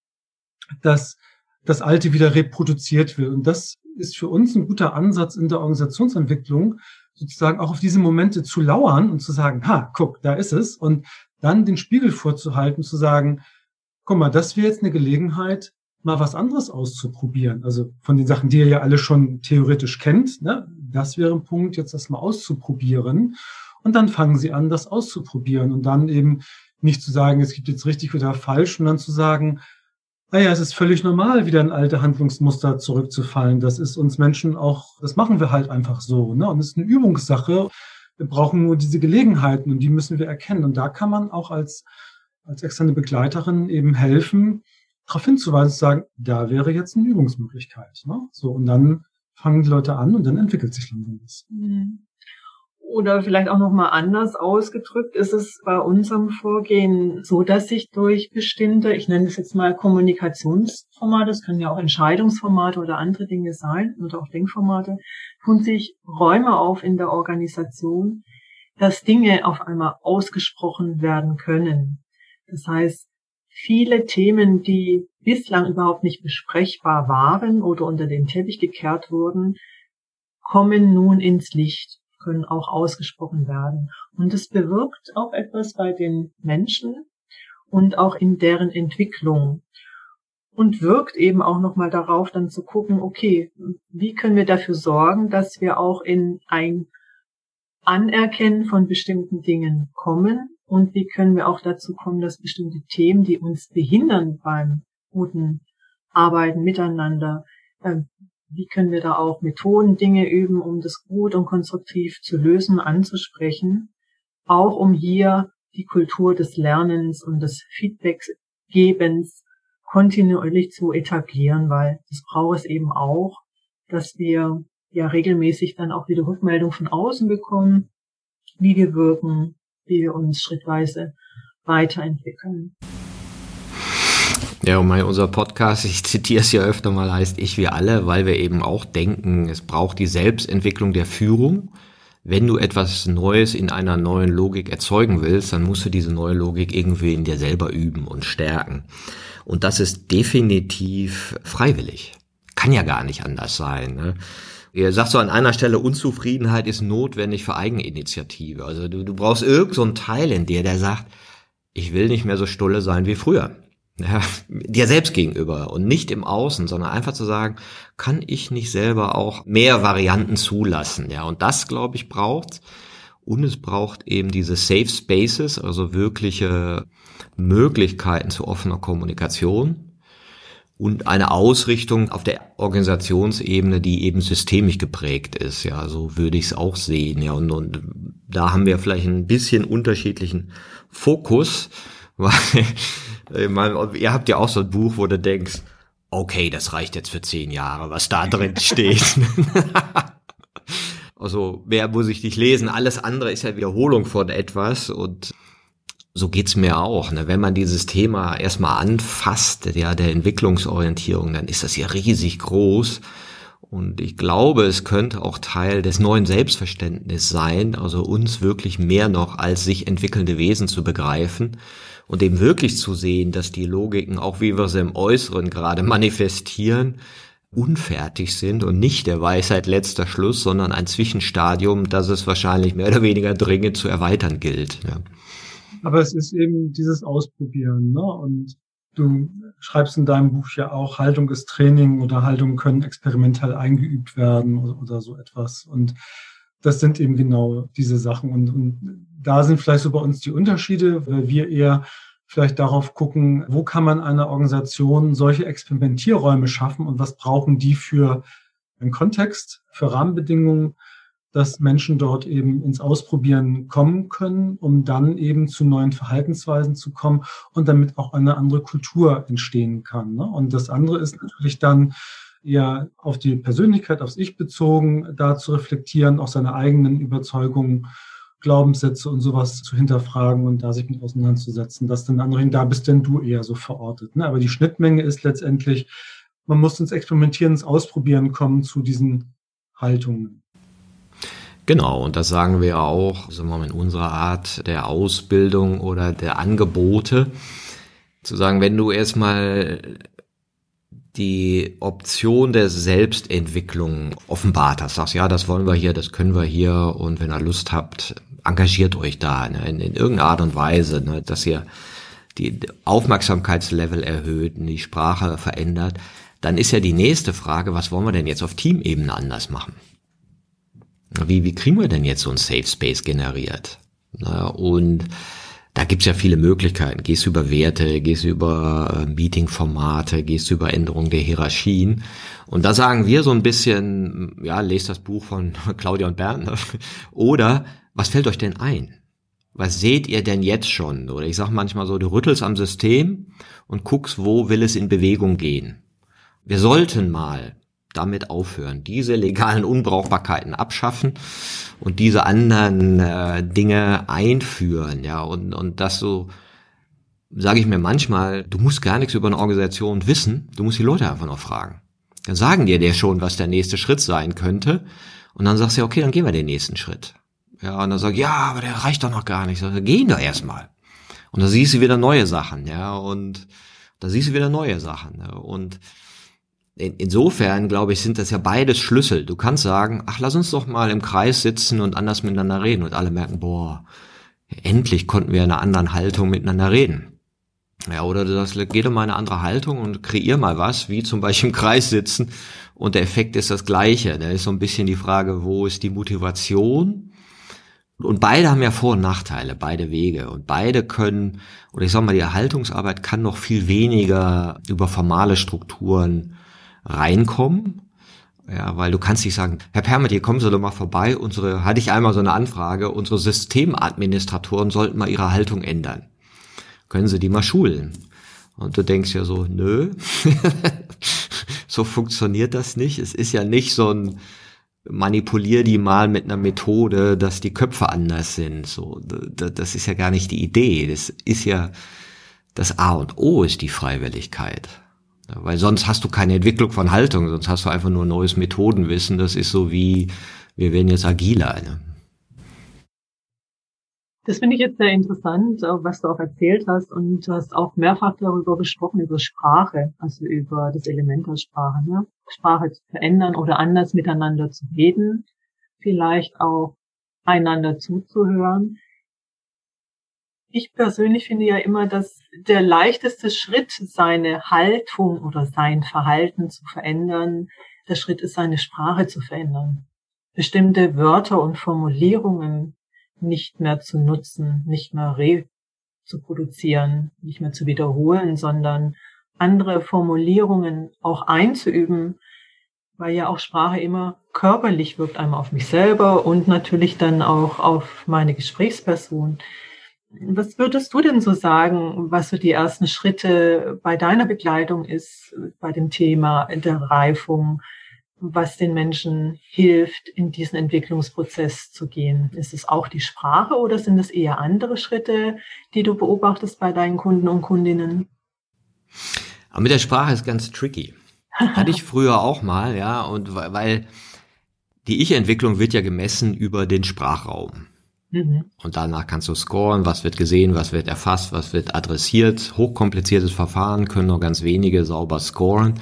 dass das Alte wieder reproduziert wird. Und das ist für uns ein guter Ansatz in der Organisationsentwicklung, sozusagen auch auf diese Momente zu lauern und zu sagen, ha, guck, da ist es. Und dann den Spiegel vorzuhalten, zu sagen, guck mal, das wäre jetzt eine Gelegenheit, mal was anderes auszuprobieren. Also von den Sachen, die ihr ja alle schon theoretisch kennt, ne? das wäre ein Punkt, jetzt das mal auszuprobieren. Und dann fangen sie an, das auszuprobieren und dann eben nicht zu sagen, es gibt jetzt richtig oder falsch, sondern zu sagen, naja, es ist völlig normal, wieder in alte Handlungsmuster zurückzufallen. Das ist uns Menschen auch, das machen wir halt einfach so. Ne? Und es ist eine Übungssache. Wir brauchen nur diese Gelegenheiten und die müssen wir erkennen. Und da kann man auch als, als externe Begleiterin eben helfen, darauf hinzuweisen, zu sagen, da wäre jetzt eine Übungsmöglichkeit. Ne? So, und dann fangen die Leute an und dann entwickelt sich langsam was. Mhm. Oder vielleicht auch nochmal anders ausgedrückt, ist es bei unserem Vorgehen so, dass sich durch bestimmte, ich nenne es jetzt mal Kommunikationsformate, das können ja auch Entscheidungsformate oder andere Dinge sein oder auch Denkformate, tun sich Räume auf in der Organisation, dass Dinge auf einmal ausgesprochen werden können. Das heißt, viele Themen, die bislang überhaupt nicht besprechbar waren oder unter den Teppich gekehrt wurden, kommen nun ins Licht können auch ausgesprochen werden. Und es bewirkt auch etwas bei den Menschen und auch in deren Entwicklung und wirkt eben auch nochmal darauf, dann zu gucken, okay, wie können wir dafür sorgen, dass wir auch in ein Anerkennen von bestimmten Dingen kommen und wie können wir auch dazu kommen, dass bestimmte Themen, die uns behindern beim guten Arbeiten miteinander, äh, wie können wir da auch Methoden, Dinge üben, um das gut und konstruktiv zu lösen, anzusprechen, auch um hier die Kultur des Lernens und des Feedbackgebens kontinuierlich zu etablieren, weil das braucht es eben auch, dass wir ja regelmäßig dann auch wieder Rückmeldung von außen bekommen, wie wir wirken, wie wir uns schrittweise weiterentwickeln. Ja, und mein, unser Podcast, ich zitiere es ja öfter mal, heißt Ich wir alle, weil wir eben auch denken, es braucht die Selbstentwicklung der Führung. Wenn du etwas Neues in einer neuen Logik erzeugen willst, dann musst du diese neue Logik irgendwie in dir selber üben und stärken. Und das ist definitiv freiwillig. Kann ja gar nicht anders sein. Ne? Ihr sagt so an einer Stelle, Unzufriedenheit ist notwendig für Eigeninitiative. Also du, du brauchst irgend so Teil in dir, der sagt, ich will nicht mehr so stulle sein wie früher ja, dir selbst gegenüber und nicht im Außen, sondern einfach zu sagen, kann ich nicht selber auch mehr Varianten zulassen, ja, und das, glaube ich, braucht und es braucht eben diese Safe Spaces, also wirkliche Möglichkeiten zu offener Kommunikation und eine Ausrichtung auf der Organisationsebene, die eben systemisch geprägt ist, ja, so würde ich es auch sehen, ja, und, und da haben wir vielleicht ein bisschen unterschiedlichen Fokus, weil ich meine, ihr habt ja auch so ein Buch, wo du denkst, okay, das reicht jetzt für zehn Jahre, was da drin steht. also, wer muss ich dich lesen? Alles andere ist ja Wiederholung von etwas und so geht's mir auch. Ne? Wenn man dieses Thema erstmal anfasst, ja, der Entwicklungsorientierung, dann ist das ja riesig groß. Und ich glaube, es könnte auch Teil des neuen Selbstverständnisses sein, also uns wirklich mehr noch als sich entwickelnde Wesen zu begreifen und eben wirklich zu sehen, dass die Logiken, auch wie wir sie im Äußeren gerade manifestieren, unfertig sind und nicht der Weisheit letzter Schluss, sondern ein Zwischenstadium, das es wahrscheinlich mehr oder weniger dringend zu erweitern gilt. Ja. Aber es ist eben dieses Ausprobieren, ne? Und du schreibst in deinem Buch ja auch, Haltung ist Training oder Haltung können experimentell eingeübt werden oder, oder so etwas. Und das sind eben genau diese Sachen. Und, und da sind vielleicht so bei uns die Unterschiede, weil wir eher vielleicht darauf gucken, wo kann man einer Organisation solche Experimentierräume schaffen und was brauchen die für einen Kontext, für Rahmenbedingungen, dass Menschen dort eben ins Ausprobieren kommen können, um dann eben zu neuen Verhaltensweisen zu kommen und damit auch eine andere Kultur entstehen kann. Ne? Und das andere ist natürlich dann, eher auf die Persönlichkeit, aufs Ich bezogen, da zu reflektieren, auch seine eigenen Überzeugungen, Glaubenssätze und sowas zu hinterfragen und da sich mit auseinanderzusetzen, dass dann andere, da bist denn du eher so verortet. Ne? Aber die Schnittmenge ist letztendlich, man muss ins Experimentieren, ins Ausprobieren kommen zu diesen Haltungen. Genau, und das sagen wir auch sagen wir mal, in unserer Art der Ausbildung oder der Angebote. Zu sagen, wenn du erstmal die Option der Selbstentwicklung offenbart hast. Sagst, ja, das wollen wir hier, das können wir hier und wenn ihr Lust habt, engagiert euch da ne, in, in irgendeiner Art und Weise, ne, dass ihr die Aufmerksamkeitslevel erhöht und die Sprache verändert, dann ist ja die nächste Frage, was wollen wir denn jetzt auf Teamebene anders machen? Wie, wie kriegen wir denn jetzt so ein Safe Space generiert? Und da gibt's ja viele Möglichkeiten. Gehst du über Werte, gehst du über äh, Meeting-Formate, gehst du über Änderungen der Hierarchien. Und da sagen wir so ein bisschen, ja, lest das Buch von Claudia und Bernd. Ne? Oder was fällt euch denn ein? Was seht ihr denn jetzt schon? Oder ich sag manchmal so, du rüttelst am System und guckst, wo will es in Bewegung gehen. Wir sollten mal damit aufhören, diese legalen Unbrauchbarkeiten abschaffen und diese anderen äh, Dinge einführen, ja, und, und das so, sage ich mir manchmal, du musst gar nichts über eine Organisation wissen, du musst die Leute einfach noch fragen. Dann sagen dir der schon, was der nächste Schritt sein könnte, und dann sagst du, okay, dann gehen wir den nächsten Schritt. Ja, und dann sag ich, ja, aber der reicht doch noch gar nicht. Sag, gehen doch erstmal. Und da siehst du wieder neue Sachen, ja, und da siehst du wieder neue Sachen. Ja, und in, insofern, glaube ich, sind das ja beides Schlüssel. Du kannst sagen, ach, lass uns doch mal im Kreis sitzen und anders miteinander reden. Und alle merken, boah, endlich konnten wir in einer anderen Haltung miteinander reden. Ja, oder du sagst, geh doch mal in eine andere Haltung und kreier mal was, wie zum Beispiel im Kreis sitzen. Und der Effekt ist das gleiche. Da ist so ein bisschen die Frage, wo ist die Motivation? Und beide haben ja Vor- und Nachteile, beide Wege. Und beide können, oder ich sag mal, die Erhaltungsarbeit kann noch viel weniger über formale Strukturen reinkommen. Ja, weil du kannst nicht sagen, Herr Permet, kommen Sie doch mal vorbei. Unsere, hatte ich einmal so eine Anfrage, unsere Systemadministratoren sollten mal ihre Haltung ändern. Können Sie die mal schulen? Und du denkst ja so, nö, so funktioniert das nicht. Es ist ja nicht so ein manipulier die mal mit einer Methode, dass die Köpfe anders sind. So, das ist ja gar nicht die Idee. Das ist ja das A und O ist die Freiwilligkeit. Weil sonst hast du keine Entwicklung von Haltung, sonst hast du einfach nur neues Methodenwissen. Das ist so wie, wir werden jetzt agiler. Ne? Das finde ich jetzt sehr interessant, was du auch erzählt hast. Und du hast auch mehrfach darüber gesprochen, über Sprache, also über das Element der Sprache. Ne? Sprache zu verändern oder anders miteinander zu reden, vielleicht auch einander zuzuhören. Ich persönlich finde ja immer, dass der leichteste Schritt, seine Haltung oder sein Verhalten zu verändern, der Schritt ist, seine Sprache zu verändern. Bestimmte Wörter und Formulierungen nicht mehr zu nutzen, nicht mehr re zu produzieren, nicht mehr zu wiederholen, sondern andere Formulierungen auch einzuüben, weil ja auch Sprache immer körperlich wirkt, einmal auf mich selber und natürlich dann auch auf meine Gesprächsperson. Was würdest du denn so sagen, was so die ersten Schritte bei deiner Begleitung ist, bei dem Thema der Reifung, was den Menschen hilft, in diesen Entwicklungsprozess zu gehen? Ist es auch die Sprache oder sind es eher andere Schritte, die du beobachtest bei deinen Kunden und Kundinnen? Aber mit der Sprache ist ganz tricky. Hatte ich früher auch mal, ja, und weil die Ich-Entwicklung wird ja gemessen über den Sprachraum. Mhm. Und danach kannst du scoren, was wird gesehen, was wird erfasst, was wird adressiert. Hochkompliziertes Verfahren können nur ganz wenige sauber scoren.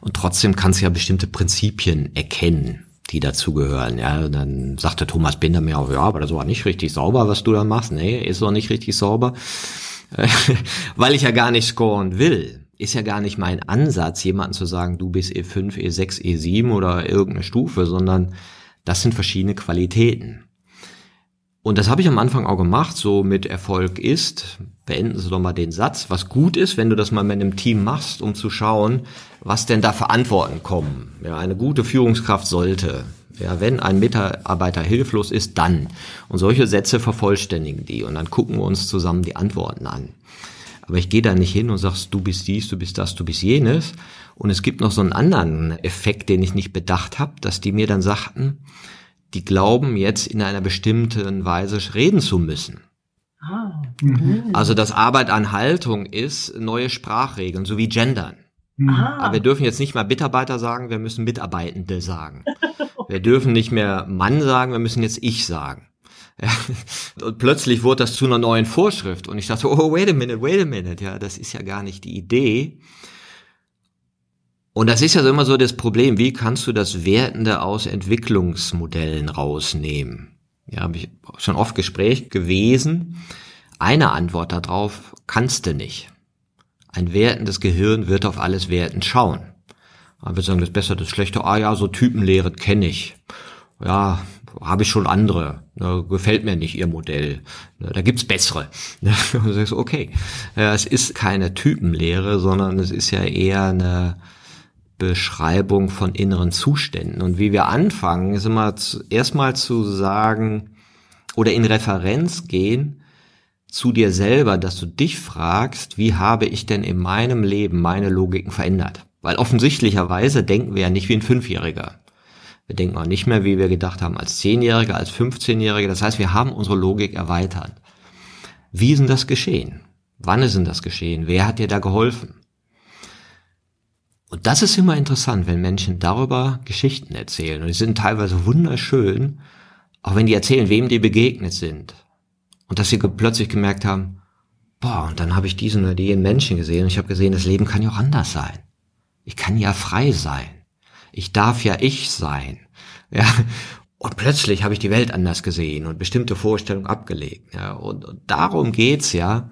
Und trotzdem kannst du ja bestimmte Prinzipien erkennen, die dazugehören. Ja, dann sagte Thomas Binder mir auch, ja, aber das war nicht richtig sauber, was du da machst. Nee, ist doch nicht richtig sauber. Weil ich ja gar nicht scoren will. Ist ja gar nicht mein Ansatz, jemanden zu sagen, du bist E5, E6, E7 oder irgendeine Stufe, sondern das sind verschiedene Qualitäten. Und das habe ich am Anfang auch gemacht, so mit Erfolg ist, beenden Sie doch mal den Satz, was gut ist, wenn du das mal mit einem Team machst, um zu schauen, was denn da für Antworten kommen. Ja, eine gute Führungskraft sollte, ja, wenn ein Mitarbeiter hilflos ist, dann. Und solche Sätze vervollständigen die und dann gucken wir uns zusammen die Antworten an. Aber ich gehe da nicht hin und sagst, du bist dies, du bist das, du bist jenes. Und es gibt noch so einen anderen Effekt, den ich nicht bedacht habe, dass die mir dann sagten, die glauben jetzt in einer bestimmten Weise reden zu müssen. Ah. Mhm. Also dass Arbeit an Haltung ist neue Sprachregeln, so wie Gendern. Mhm. Ah. Aber wir dürfen jetzt nicht mal Mitarbeiter sagen, wir müssen Mitarbeitende sagen. Wir dürfen nicht mehr Mann sagen, wir müssen jetzt ich sagen. Ja. Und plötzlich wurde das zu einer neuen Vorschrift und ich dachte, oh, wait a minute, wait a minute, ja, das ist ja gar nicht die Idee. Und das ist ja so immer so das Problem, wie kannst du das Wertende aus Entwicklungsmodellen rausnehmen? Ja, habe ich schon oft Gespräch gewesen. Eine Antwort darauf kannst du nicht. Ein wertendes Gehirn wird auf alles wertend schauen. Man wird sagen, das Beste, das Schlechte, ah ja, so Typenlehre kenne ich. Ja, habe ich schon andere. Gefällt mir nicht ihr Modell. Da gibt's bessere. Und du sagst, okay, es ist keine Typenlehre, sondern es ist ja eher eine Beschreibung von inneren Zuständen. Und wie wir anfangen, ist immer erstmal zu sagen oder in Referenz gehen zu dir selber, dass du dich fragst, wie habe ich denn in meinem Leben meine Logiken verändert? Weil offensichtlicherweise denken wir ja nicht wie ein Fünfjähriger. Wir denken auch nicht mehr, wie wir gedacht haben, als Zehnjährige, als 15-Jährige. Das heißt, wir haben unsere Logik erweitert. Wie ist denn das geschehen? Wann ist denn das geschehen? Wer hat dir da geholfen? Und das ist immer interessant, wenn Menschen darüber Geschichten erzählen. Und die sind teilweise wunderschön, auch wenn die erzählen, wem die begegnet sind. Und dass sie plötzlich gemerkt haben, boah, und dann habe ich diesen oder jenen Menschen gesehen und ich habe gesehen, das Leben kann ja auch anders sein. Ich kann ja frei sein ich darf ja ich sein. Ja, und plötzlich habe ich die Welt anders gesehen und bestimmte Vorstellungen abgelegt. Ja, und, und darum geht's ja,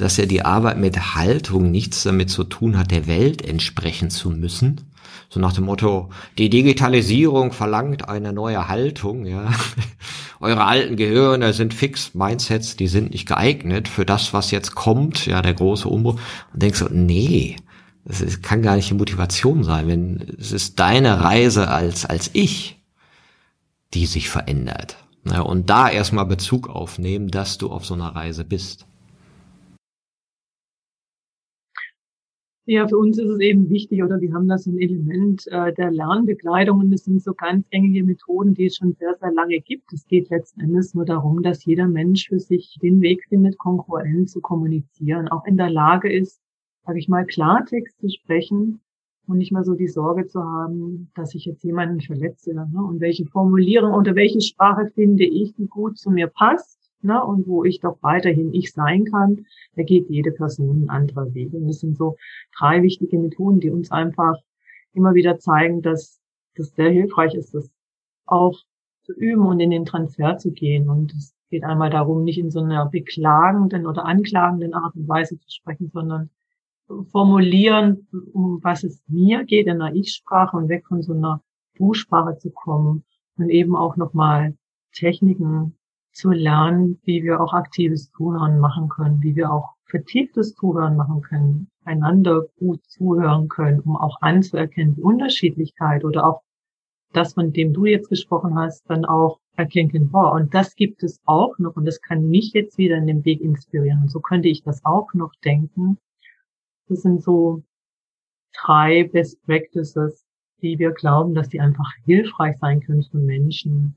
dass ja die Arbeit mit Haltung nichts damit zu tun hat, der Welt entsprechen zu müssen. So nach dem Motto, die Digitalisierung verlangt eine neue Haltung, ja. Eure alten Gehirne sind fix Mindsets, die sind nicht geeignet für das, was jetzt kommt, ja, der große Umbruch. Und denkst du, nee, es kann gar nicht die Motivation sein, wenn es ist deine Reise als, als ich, die sich verändert. Ja, und da erstmal Bezug aufnehmen, dass du auf so einer Reise bist. Ja, für uns ist es eben wichtig, oder wir haben da so ein Element äh, der Lernbekleidung und das sind so ganz gängige Methoden, die es schon sehr, sehr lange gibt. Es geht letzten Endes nur darum, dass jeder Mensch für sich den Weg findet, kongruent zu kommunizieren, auch in der Lage ist, sage ich mal, Klartext zu sprechen und nicht mal so die Sorge zu haben, dass ich jetzt jemanden verletze. Ne? Und welche Formulierung oder welche Sprache finde ich, die gut zu mir passt ne? und wo ich doch weiterhin ich sein kann, da geht jede Person ein anderer Weg. Und das sind so drei wichtige Methoden, die uns einfach immer wieder zeigen, dass das sehr hilfreich ist, das auch zu üben und in den Transfer zu gehen. Und es geht einmal darum, nicht in so einer beklagenden oder anklagenden Art und Weise zu sprechen, sondern formulieren, um was es mir geht in der Ich-Sprache und weg von so einer Du-Sprache zu kommen und eben auch nochmal Techniken zu lernen, wie wir auch aktives Zuhören machen können, wie wir auch vertieftes Zuhören machen können, einander gut zuhören können, um auch anzuerkennen, die Unterschiedlichkeit oder auch das, von dem du jetzt gesprochen hast, dann auch erkennen können, boah, und das gibt es auch noch und das kann mich jetzt wieder in dem Weg inspirieren. Und so könnte ich das auch noch denken das sind so drei Best Practices, die wir glauben, dass die einfach hilfreich sein können für Menschen,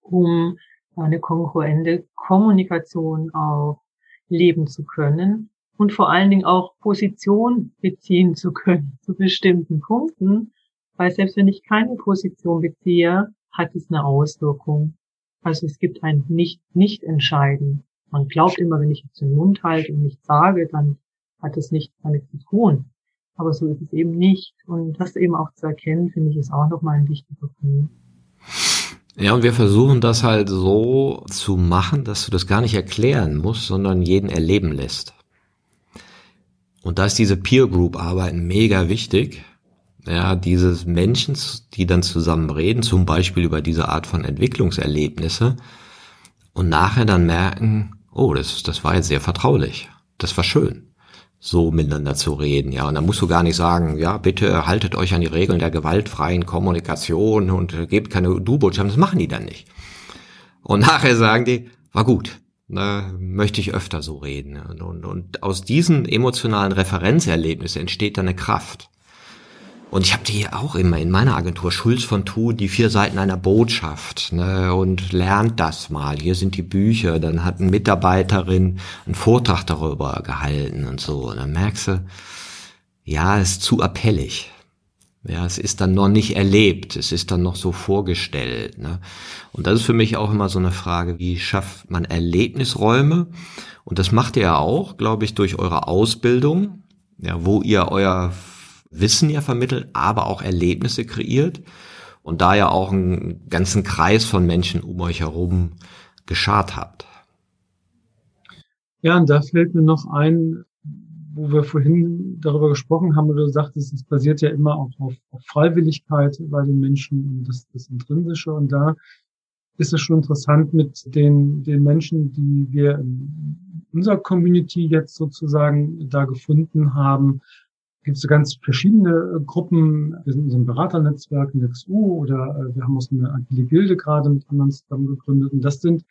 um eine kongruente Kommunikation auch leben zu können und vor allen Dingen auch Position beziehen zu können zu bestimmten Punkten, weil selbst wenn ich keine Position beziehe, hat es eine Auswirkung. Also es gibt ein Nicht-Nicht-Entscheiden. Man glaubt immer, wenn ich jetzt den Mund halte und nichts sage, dann hat es nichts damit zu tun. Aber so ist es eben nicht. Und das eben auch zu erkennen, finde ich, ist auch nochmal ein wichtiger Punkt. Ja, und wir versuchen das halt so zu machen, dass du das gar nicht erklären musst, sondern jeden erleben lässt. Und da ist diese Peer Group Arbeit mega wichtig. Ja, dieses Menschen, die dann zusammen reden, zum Beispiel über diese Art von Entwicklungserlebnisse und nachher dann merken, oh, das, das war jetzt sehr vertraulich. Das war schön so miteinander zu reden, ja. Und da musst du gar nicht sagen, ja, bitte haltet euch an die Regeln der gewaltfreien Kommunikation und gebt keine Du-Botschaften. Das machen die dann nicht. Und nachher sagen die, war gut, ne, möchte ich öfter so reden. Und, und aus diesen emotionalen Referenzerlebnissen entsteht dann eine Kraft. Und ich habe die auch immer in meiner Agentur, Schulz von Thun, die vier Seiten einer Botschaft. Ne, und lernt das mal. Hier sind die Bücher. Dann hat eine Mitarbeiterin einen Vortrag darüber gehalten und so. Und dann merkst du, ja, es ist zu appellig. Ja, es ist dann noch nicht erlebt, es ist dann noch so vorgestellt. Ne? Und das ist für mich auch immer so eine Frage, wie schafft man Erlebnisräume? Und das macht ihr ja auch, glaube ich, durch eure Ausbildung, ja, wo ihr euer Wissen ja vermittelt, aber auch Erlebnisse kreiert und da ja auch einen ganzen Kreis von Menschen um euch herum geschart habt. Ja, und da fällt mir noch ein, wo wir vorhin darüber gesprochen haben, oder du sagtest, es basiert ja immer auch auf, auf Freiwilligkeit bei den Menschen und das, das Intrinsische. Und da ist es schon interessant mit den, den Menschen, die wir in unserer Community jetzt sozusagen da gefunden haben. Gibt es ganz verschiedene Gruppen. Wir sind in so einem Beraternetzwerk in der XU oder äh, wir haben uns eine agile Gilde gerade mit anderen zusammen gegründet. Und das sind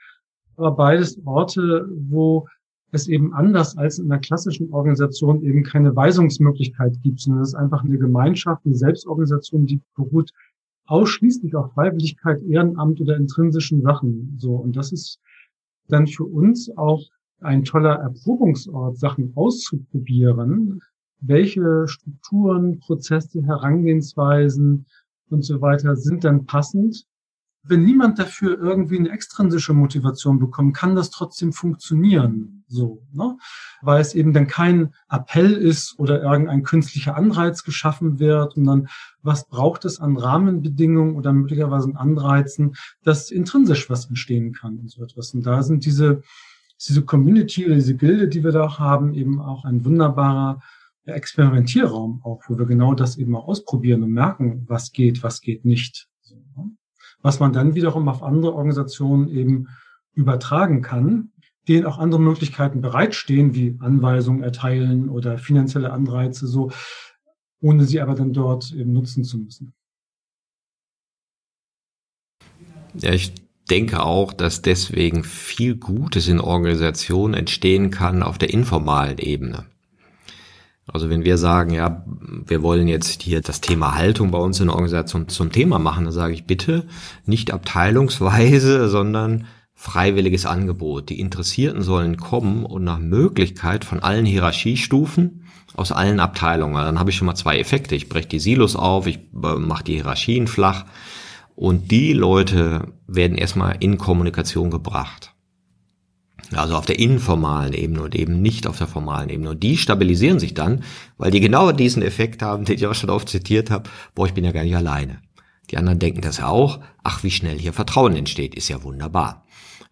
aber beides Orte, wo es eben anders als in einer klassischen Organisation eben keine Weisungsmöglichkeit gibt, sondern es ist einfach eine Gemeinschaft, eine Selbstorganisation, die beruht ausschließlich auf Freiwilligkeit, Ehrenamt oder intrinsischen Sachen. So. Und das ist dann für uns auch ein toller Erprobungsort, Sachen auszuprobieren. Welche Strukturen, Prozesse, Herangehensweisen und so weiter sind dann passend wenn niemand dafür irgendwie eine extrinsische Motivation bekommt, kann das trotzdem funktionieren. So, ne? Weil es eben dann kein Appell ist oder irgendein künstlicher Anreiz geschaffen wird und dann, was braucht es an Rahmenbedingungen oder möglicherweise an Anreizen, dass intrinsisch was entstehen kann und so etwas. Und da sind diese, diese Community oder diese Gilde, die wir da haben, eben auch ein wunderbarer Experimentierraum auch, wo wir genau das eben auch ausprobieren und merken, was geht, was geht nicht was man dann wiederum auf andere Organisationen eben übertragen kann, denen auch andere Möglichkeiten bereitstehen, wie Anweisungen erteilen oder finanzielle Anreize, so, ohne sie aber dann dort eben nutzen zu müssen. Ja, ich denke auch, dass deswegen viel Gutes in Organisationen entstehen kann auf der informalen Ebene. Also wenn wir sagen, ja, wir wollen jetzt hier das Thema Haltung bei uns in der Organisation zum Thema machen, dann sage ich bitte nicht abteilungsweise, sondern freiwilliges Angebot. Die Interessierten sollen kommen und nach Möglichkeit von allen Hierarchiestufen aus allen Abteilungen. Dann habe ich schon mal zwei Effekte. Ich breche die Silos auf, ich äh, mache die Hierarchien flach und die Leute werden erstmal in Kommunikation gebracht. Also auf der informalen Ebene und eben nicht auf der formalen Ebene. Und die stabilisieren sich dann, weil die genau diesen Effekt haben, den ich auch schon oft zitiert habe, boah, ich bin ja gar nicht alleine. Die anderen denken das ja auch, ach, wie schnell hier Vertrauen entsteht, ist ja wunderbar.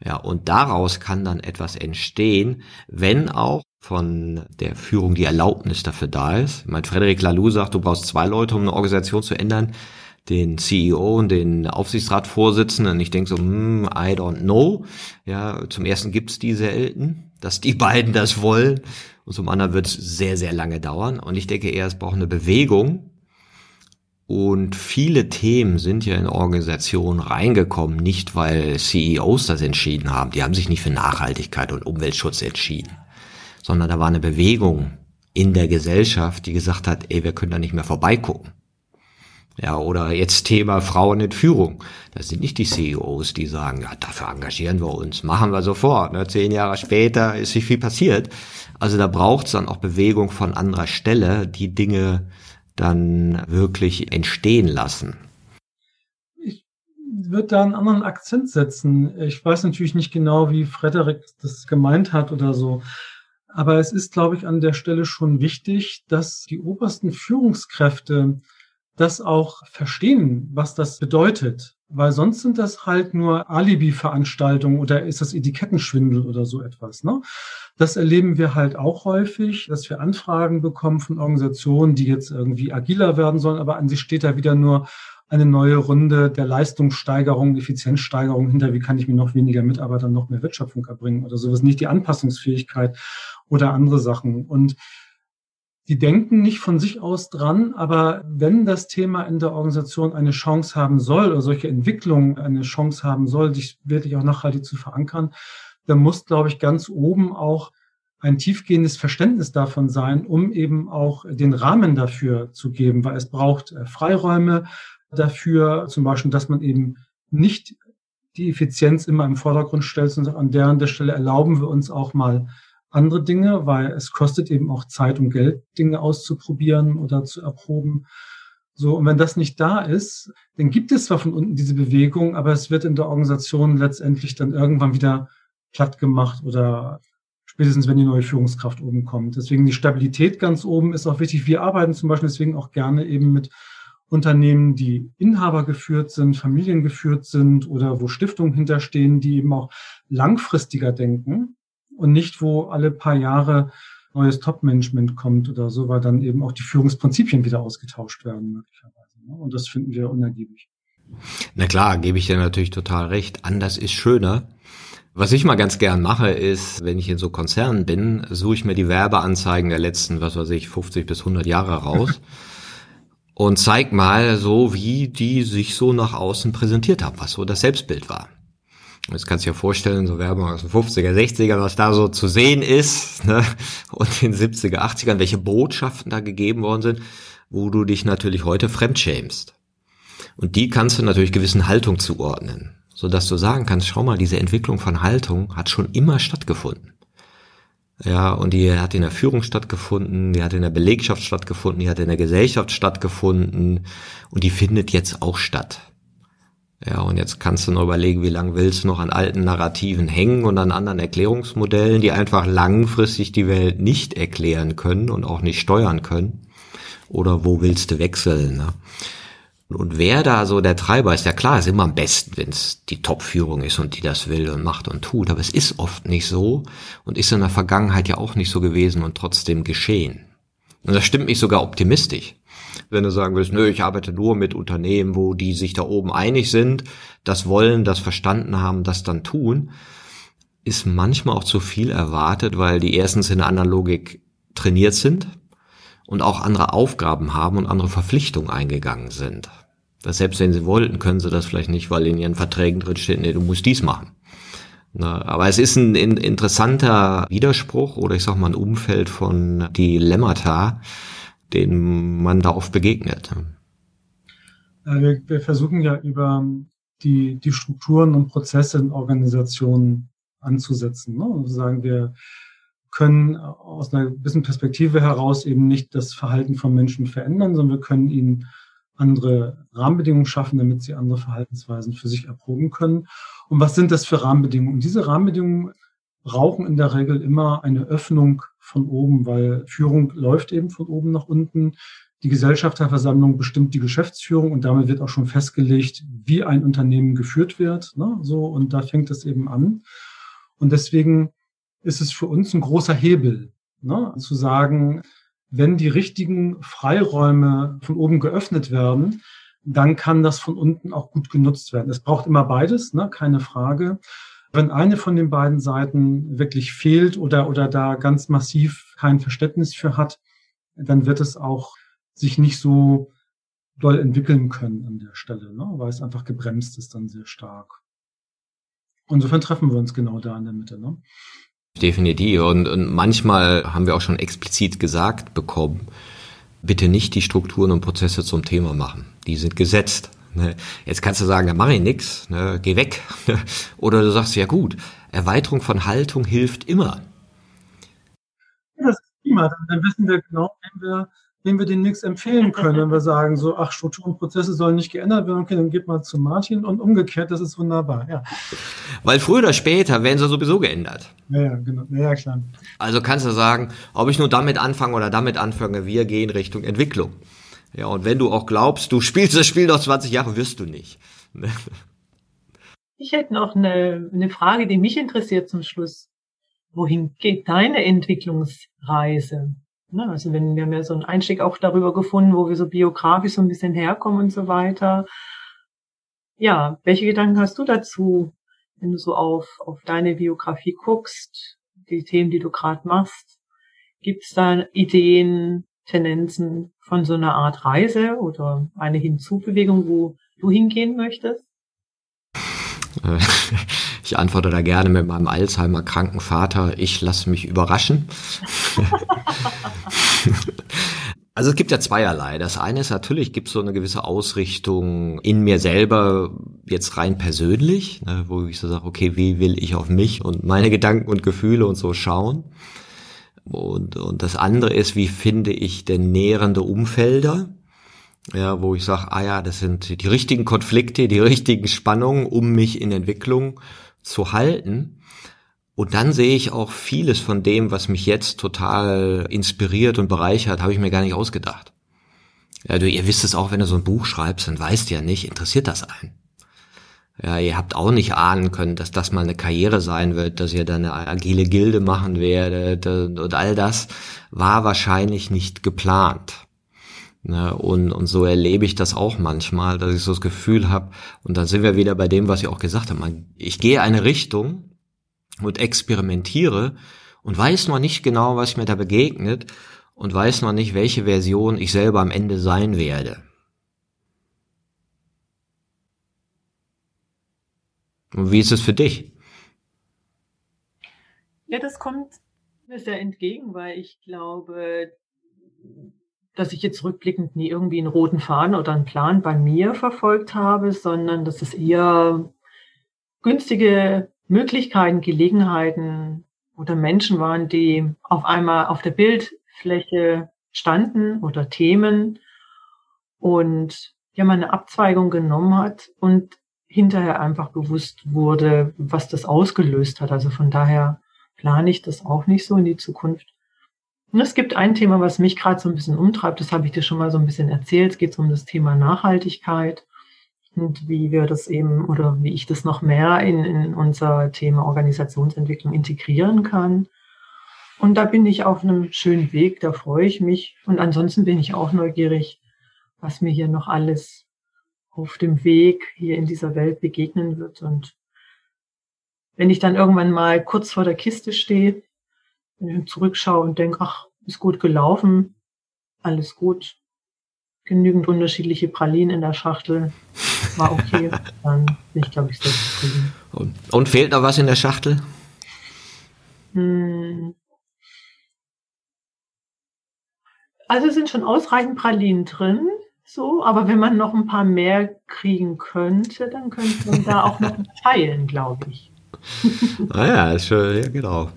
Ja, und daraus kann dann etwas entstehen, wenn auch von der Führung die Erlaubnis dafür da ist. Mein Frederik Laloux sagt, du brauchst zwei Leute, um eine Organisation zu ändern den CEO und den Aufsichtsratsvorsitzenden. Ich denke so, hm, I don't know. Ja, zum ersten gibt's die selten, dass die beiden das wollen. Und zum anderen wird es sehr, sehr lange dauern. Und ich denke eher, es braucht eine Bewegung. Und viele Themen sind ja in Organisationen reingekommen, nicht weil CEOs das entschieden haben. Die haben sich nicht für Nachhaltigkeit und Umweltschutz entschieden, sondern da war eine Bewegung in der Gesellschaft, die gesagt hat, ey, wir können da nicht mehr vorbeigucken. Ja, oder jetzt Thema Frauen in Führung. Das sind nicht die CEOs, die sagen, ja, dafür engagieren wir uns, machen wir sofort. Ne? Zehn Jahre später ist nicht viel passiert. Also da braucht es dann auch Bewegung von anderer Stelle, die Dinge dann wirklich entstehen lassen. Ich würde da einen anderen Akzent setzen. Ich weiß natürlich nicht genau, wie Frederik das gemeint hat oder so. Aber es ist, glaube ich, an der Stelle schon wichtig, dass die obersten Führungskräfte das auch verstehen, was das bedeutet. Weil sonst sind das halt nur Alibi-Veranstaltungen oder ist das Etikettenschwindel oder so etwas. Ne? Das erleben wir halt auch häufig, dass wir Anfragen bekommen von Organisationen, die jetzt irgendwie agiler werden sollen, aber an sich steht da wieder nur eine neue Runde der Leistungssteigerung, Effizienzsteigerung hinter, wie kann ich mir noch weniger Mitarbeiter, noch mehr Wertschöpfung erbringen oder sowas, nicht die Anpassungsfähigkeit oder andere Sachen. Und die denken nicht von sich aus dran, aber wenn das Thema in der Organisation eine Chance haben soll oder solche Entwicklung eine Chance haben soll, sich wirklich auch nachhaltig zu verankern, dann muss, glaube ich, ganz oben auch ein tiefgehendes Verständnis davon sein, um eben auch den Rahmen dafür zu geben, weil es braucht äh, Freiräume dafür, zum Beispiel, dass man eben nicht die Effizienz immer im Vordergrund stellt, sondern an der Stelle erlauben wir uns auch mal andere Dinge, weil es kostet eben auch Zeit und Geld, Dinge auszuprobieren oder zu erproben. So, und wenn das nicht da ist, dann gibt es zwar von unten diese Bewegung, aber es wird in der Organisation letztendlich dann irgendwann wieder platt gemacht oder spätestens, wenn die neue Führungskraft oben kommt. Deswegen die Stabilität ganz oben ist auch wichtig. Wir arbeiten zum Beispiel deswegen auch gerne eben mit Unternehmen, die Inhaber geführt sind, Familien geführt sind oder wo Stiftungen hinterstehen, die eben auch langfristiger denken und nicht, wo alle paar Jahre neues Top-Management kommt oder so, weil dann eben auch die Führungsprinzipien wieder ausgetauscht werden möglicherweise. Ne? Und das finden wir unergiebig. Na klar, gebe ich dir natürlich total recht. Anders ist schöner. Was ich mal ganz gern mache, ist, wenn ich in so Konzernen bin, suche ich mir die Werbeanzeigen der letzten, was weiß ich, 50 bis 100 Jahre raus und zeig mal so, wie die sich so nach außen präsentiert haben, was so das Selbstbild war. Jetzt kannst du dir vorstellen, so Werbung aus den 50er, 60er, was da so zu sehen ist, ne? und den 70er, 80ern, welche Botschaften da gegeben worden sind, wo du dich natürlich heute fremdschämst. Und die kannst du natürlich gewissen Haltung zuordnen so dass du sagen kannst, schau mal, diese Entwicklung von Haltung hat schon immer stattgefunden. Ja, und die hat in der Führung stattgefunden, die hat in der Belegschaft stattgefunden, die hat in der Gesellschaft stattgefunden und die findet jetzt auch statt. Ja, und jetzt kannst du nur überlegen, wie lange willst du noch an alten Narrativen hängen und an anderen Erklärungsmodellen, die einfach langfristig die Welt nicht erklären können und auch nicht steuern können. Oder wo willst du wechseln? Ne? Und wer da so der Treiber ist, ja klar, ist immer am besten, wenn es die Top-Führung ist und die das will und macht und tut. Aber es ist oft nicht so und ist in der Vergangenheit ja auch nicht so gewesen und trotzdem geschehen. Und das stimmt mich sogar optimistisch. Wenn du sagen willst, nö, ich arbeite nur mit Unternehmen, wo die sich da oben einig sind, das wollen, das verstanden haben, das dann tun, ist manchmal auch zu viel erwartet, weil die erstens in einer anderen Logik trainiert sind, und auch andere Aufgaben haben und andere Verpflichtungen eingegangen sind. Das selbst wenn sie wollten, können sie das vielleicht nicht, weil in ihren Verträgen drin steht, nee, du musst dies machen. Na, aber es ist ein, ein interessanter Widerspruch oder ich sag mal ein Umfeld von Dilemmata, den man da oft begegnet. Wir, wir versuchen ja über die, die Strukturen und Prozesse in Organisationen anzusetzen. Ne? Und sagen wir, können aus einer gewissen Perspektive heraus eben nicht das Verhalten von Menschen verändern, sondern wir können ihnen andere Rahmenbedingungen schaffen, damit sie andere Verhaltensweisen für sich erproben können. Und was sind das für Rahmenbedingungen? Diese Rahmenbedingungen brauchen in der Regel immer eine Öffnung von oben, weil Führung läuft eben von oben nach unten. Die Gesellschafterversammlung bestimmt die Geschäftsführung und damit wird auch schon festgelegt, wie ein Unternehmen geführt wird. Ne? So, und da fängt es eben an. Und deswegen ist es für uns ein großer Hebel, ne? zu sagen, wenn die richtigen Freiräume von oben geöffnet werden, dann kann das von unten auch gut genutzt werden. Es braucht immer beides, ne? keine Frage. Wenn eine von den beiden Seiten wirklich fehlt oder, oder da ganz massiv kein Verständnis für hat, dann wird es auch sich nicht so doll entwickeln können an der Stelle, ne? weil es einfach gebremst ist dann sehr stark. Insofern treffen wir uns genau da in der Mitte. Ne? Definitiv. Und, und manchmal haben wir auch schon explizit gesagt bekommen, bitte nicht die Strukturen und Prozesse zum Thema machen. Die sind gesetzt. Ne? Jetzt kannst du sagen, da mache ich nix, ne? geh weg. Oder du sagst, ja gut, Erweiterung von Haltung hilft immer. Das ist prima. Dann wissen wir genau, wenn wir wem wir den nichts empfehlen können, wenn wir sagen, so, ach, Strukturen und Prozesse sollen nicht geändert werden, okay, dann geht mal zu Martin und umgekehrt, das ist wunderbar, ja. Weil früher oder später werden sie sowieso geändert. Ja, ja, genau, ja, klar. Also kannst du sagen, ob ich nur damit anfange oder damit anfange, wir gehen Richtung Entwicklung. Ja, und wenn du auch glaubst, du spielst das Spiel noch 20 Jahre, wirst du nicht. Ich hätte noch eine, eine Frage, die mich interessiert zum Schluss. Wohin geht deine Entwicklungsreise? Ne? Also wenn wir haben ja so einen Einstieg auch darüber gefunden, wo wir so biografisch so ein bisschen herkommen und so weiter. Ja, welche Gedanken hast du dazu, wenn du so auf, auf deine Biografie guckst, die Themen, die du gerade machst? Gibt es da Ideen, Tendenzen von so einer Art Reise oder eine Hinzubewegung, wo du hingehen möchtest? Ich antworte da gerne mit meinem Alzheimer-kranken Vater, ich lasse mich überraschen. Also es gibt ja zweierlei. Das eine ist natürlich, gibt es so eine gewisse Ausrichtung in mir selber, jetzt rein persönlich, ne, wo ich so sage, okay, wie will ich auf mich und meine Gedanken und Gefühle und so schauen. Und, und das andere ist, wie finde ich denn nährende Umfelder, ja, wo ich sage, ah ja, das sind die richtigen Konflikte, die richtigen Spannungen, um mich in Entwicklung zu halten. Und dann sehe ich auch vieles von dem, was mich jetzt total inspiriert und bereichert, habe ich mir gar nicht ausgedacht. Ja, du, ihr wisst es auch, wenn du so ein Buch schreibst, dann weißt du ja nicht, interessiert das einen. Ja, ihr habt auch nicht ahnen können, dass das mal eine Karriere sein wird, dass ihr dann eine agile Gilde machen werdet und all das war wahrscheinlich nicht geplant. Ne, und, und so erlebe ich das auch manchmal, dass ich so das Gefühl habe, und dann sind wir wieder bei dem, was ich auch gesagt habe, ich gehe eine Richtung und experimentiere und weiß noch nicht genau, was mir da begegnet und weiß noch nicht, welche Version ich selber am Ende sein werde. Wie ist es für dich? Ja, das kommt mir sehr entgegen, weil ich glaube, dass ich jetzt rückblickend nie irgendwie einen roten Faden oder einen Plan bei mir verfolgt habe, sondern dass es eher günstige Möglichkeiten, Gelegenheiten oder Menschen waren, die auf einmal auf der Bildfläche standen oder Themen und ja man eine Abzweigung genommen hat und hinterher einfach bewusst wurde, was das ausgelöst hat. Also von daher plane ich das auch nicht so in die Zukunft. Und es gibt ein Thema, was mich gerade so ein bisschen umtreibt, das habe ich dir schon mal so ein bisschen erzählt. Es geht um das Thema Nachhaltigkeit und wie wir das eben oder wie ich das noch mehr in, in unser Thema Organisationsentwicklung integrieren kann. Und da bin ich auf einem schönen Weg, da freue ich mich. Und ansonsten bin ich auch neugierig, was mir hier noch alles auf dem Weg hier in dieser Welt begegnen wird. Und wenn ich dann irgendwann mal kurz vor der Kiste stehe, zurückschaue und denke, ach, ist gut gelaufen, alles gut, genügend unterschiedliche Pralinen in der Schachtel, war okay, dann bin ich, glaube ich, sehr zufrieden. Und, und fehlt noch was in der Schachtel? Hm. Also sind schon ausreichend Pralinen drin. So, aber wenn man noch ein paar mehr kriegen könnte, dann könnte man da auch noch teilen, glaube ich. ah ja, ist schon, ja, genau.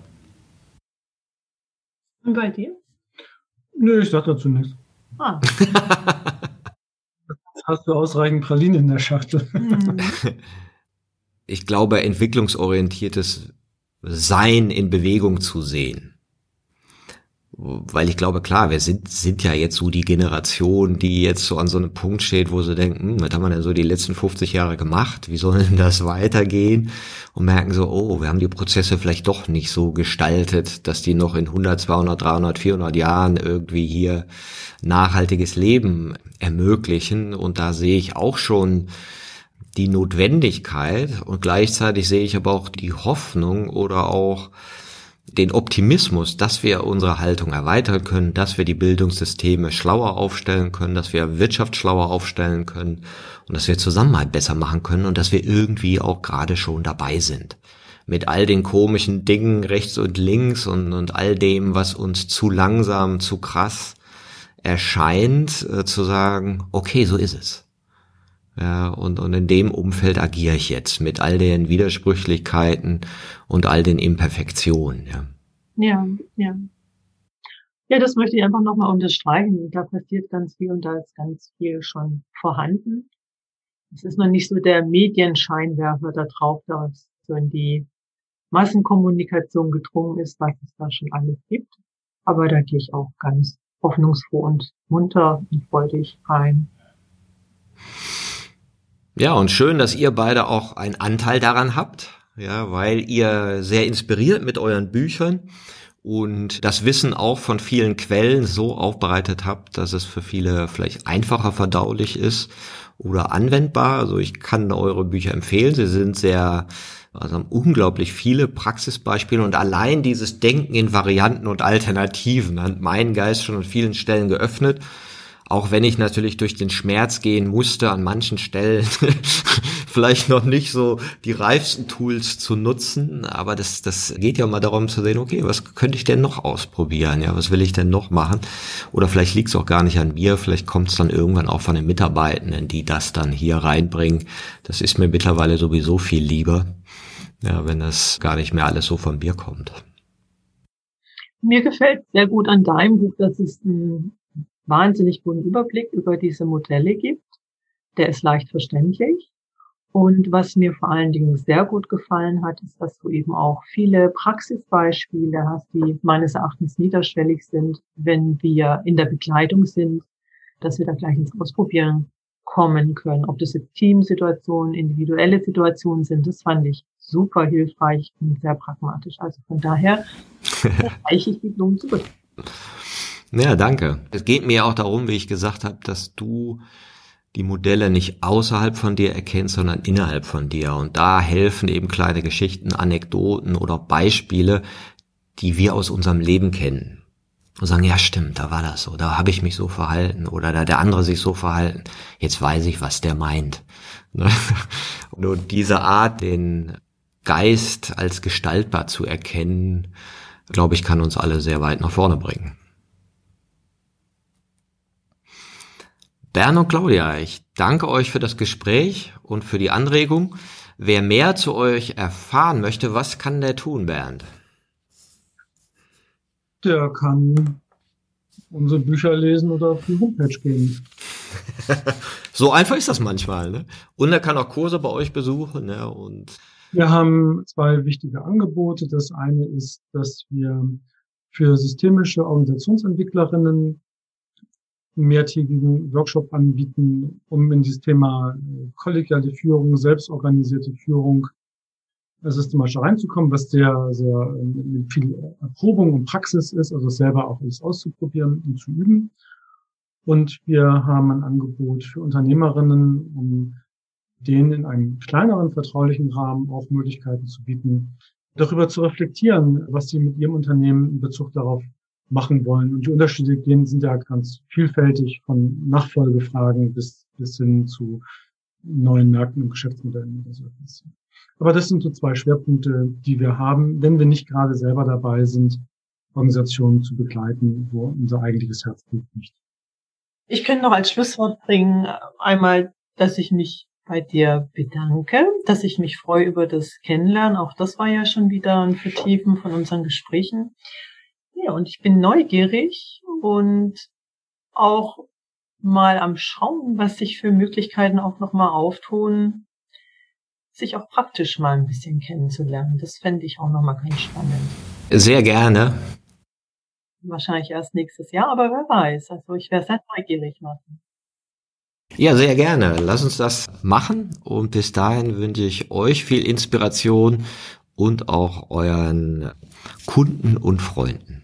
Und bei dir? Nö, ich sag dazu nichts. Ah. hast du ausreichend Pralinen in der Schachtel. Ich glaube, entwicklungsorientiertes Sein in Bewegung zu sehen weil ich glaube, klar, wir sind, sind ja jetzt so die Generation, die jetzt so an so einem Punkt steht, wo sie denken, hm, was haben wir denn so die letzten 50 Jahre gemacht? Wie soll denn das weitergehen? Und merken so, oh, wir haben die Prozesse vielleicht doch nicht so gestaltet, dass die noch in 100, 200, 300, 400 Jahren irgendwie hier nachhaltiges Leben ermöglichen. Und da sehe ich auch schon die Notwendigkeit und gleichzeitig sehe ich aber auch die Hoffnung oder auch den Optimismus, dass wir unsere Haltung erweitern können, dass wir die Bildungssysteme schlauer aufstellen können, dass wir Wirtschaft schlauer aufstellen können und dass wir Zusammenhalt besser machen können und dass wir irgendwie auch gerade schon dabei sind. Mit all den komischen Dingen rechts und links und, und all dem, was uns zu langsam, zu krass erscheint, äh, zu sagen, okay, so ist es. Ja, und, und in dem Umfeld agiere ich jetzt mit all den Widersprüchlichkeiten und all den Imperfektionen. Ja, ja. Ja, ja das möchte ich einfach nochmal unterstreichen. Da passiert ganz viel und da ist ganz viel schon vorhanden. Es ist noch nicht so der Medienscheinwerfer da drauf, da so in die Massenkommunikation gedrungen ist, was es da schon alles gibt. Aber da gehe ich auch ganz hoffnungsfroh und munter und freudig rein. Ja, und schön, dass ihr beide auch einen Anteil daran habt, ja, weil ihr sehr inspiriert mit euren Büchern und das Wissen auch von vielen Quellen so aufbereitet habt, dass es für viele vielleicht einfacher verdaulich ist oder anwendbar. Also ich kann eure Bücher empfehlen. Sie sind sehr, also haben unglaublich viele Praxisbeispiele und allein dieses Denken in Varianten und Alternativen hat meinen Geist schon an vielen Stellen geöffnet auch wenn ich natürlich durch den Schmerz gehen musste, an manchen Stellen vielleicht noch nicht so die reifsten Tools zu nutzen, aber das, das geht ja mal darum zu sehen, okay, was könnte ich denn noch ausprobieren? Ja, was will ich denn noch machen? Oder vielleicht liegt es auch gar nicht an mir, vielleicht kommt es dann irgendwann auch von den Mitarbeitenden, die das dann hier reinbringen. Das ist mir mittlerweile sowieso viel lieber, ja, wenn das gar nicht mehr alles so von mir kommt. Mir gefällt sehr gut an deinem Buch, dass es ein wahnsinnig guten Überblick über diese Modelle gibt. Der ist leicht verständlich. Und was mir vor allen Dingen sehr gut gefallen hat, ist, dass du eben auch viele Praxisbeispiele hast, die meines Erachtens niederschwellig sind, wenn wir in der Begleitung sind, dass wir da gleich ins Ausprobieren kommen können. Ob das jetzt Teamsituationen, individuelle Situationen sind, das fand ich super hilfreich und sehr pragmatisch. Also von daher reiche ich die Blumen zurück. Ja, danke. Es geht mir auch darum, wie ich gesagt habe, dass du die Modelle nicht außerhalb von dir erkennst, sondern innerhalb von dir. Und da helfen eben kleine Geschichten, Anekdoten oder Beispiele, die wir aus unserem Leben kennen. Und sagen, ja stimmt, da war das so, da habe ich mich so verhalten oder da der andere sich so verhalten. Jetzt weiß ich, was der meint. Ne? Und diese Art, den Geist als gestaltbar zu erkennen, glaube ich, kann uns alle sehr weit nach vorne bringen. Bernd und Claudia, ich danke euch für das Gespräch und für die Anregung. Wer mehr zu euch erfahren möchte, was kann der tun, Bernd? Der kann unsere Bücher lesen oder auf die Homepage gehen. so einfach ist das manchmal. Ne? Und er kann auch Kurse bei euch besuchen. Ne? Und wir haben zwei wichtige Angebote. Das eine ist, dass wir für systemische Organisationsentwicklerinnen mehrtägigen Workshop anbieten, um in dieses Thema äh, kollegiale Führung, selbstorganisierte Führung äh, systematisch reinzukommen, was sehr, sehr äh, viel Erprobung und Praxis ist, also selber auch alles auszuprobieren und zu üben. Und wir haben ein Angebot für Unternehmerinnen, um denen in einem kleineren vertraulichen Rahmen auch Möglichkeiten zu bieten, darüber zu reflektieren, was sie mit ihrem Unternehmen in Bezug darauf machen wollen. Und die Unterschiede gehen, sind ja ganz vielfältig von Nachfolgefragen bis, bis hin zu neuen Märkten und Geschäftsmodellen oder so etwas. Aber das sind so zwei Schwerpunkte, die wir haben, wenn wir nicht gerade selber dabei sind, Organisationen zu begleiten, wo unser eigentliches Herzblut liegt. Ich könnte noch als Schlusswort bringen, einmal, dass ich mich bei dir bedanke, dass ich mich freue über das Kennenlernen. Auch das war ja schon wieder ein Vertiefen von unseren Gesprächen. Ja, und ich bin neugierig und auch mal am Schauen, was sich für Möglichkeiten auch nochmal auftun, sich auch praktisch mal ein bisschen kennenzulernen. Das fände ich auch nochmal ganz spannend. Sehr gerne. Wahrscheinlich erst nächstes Jahr, aber wer weiß. Also ich wäre sehr neugierig, Martin. Ja, sehr gerne. Lass uns das machen. Und bis dahin wünsche ich euch viel Inspiration und auch euren Kunden und Freunden.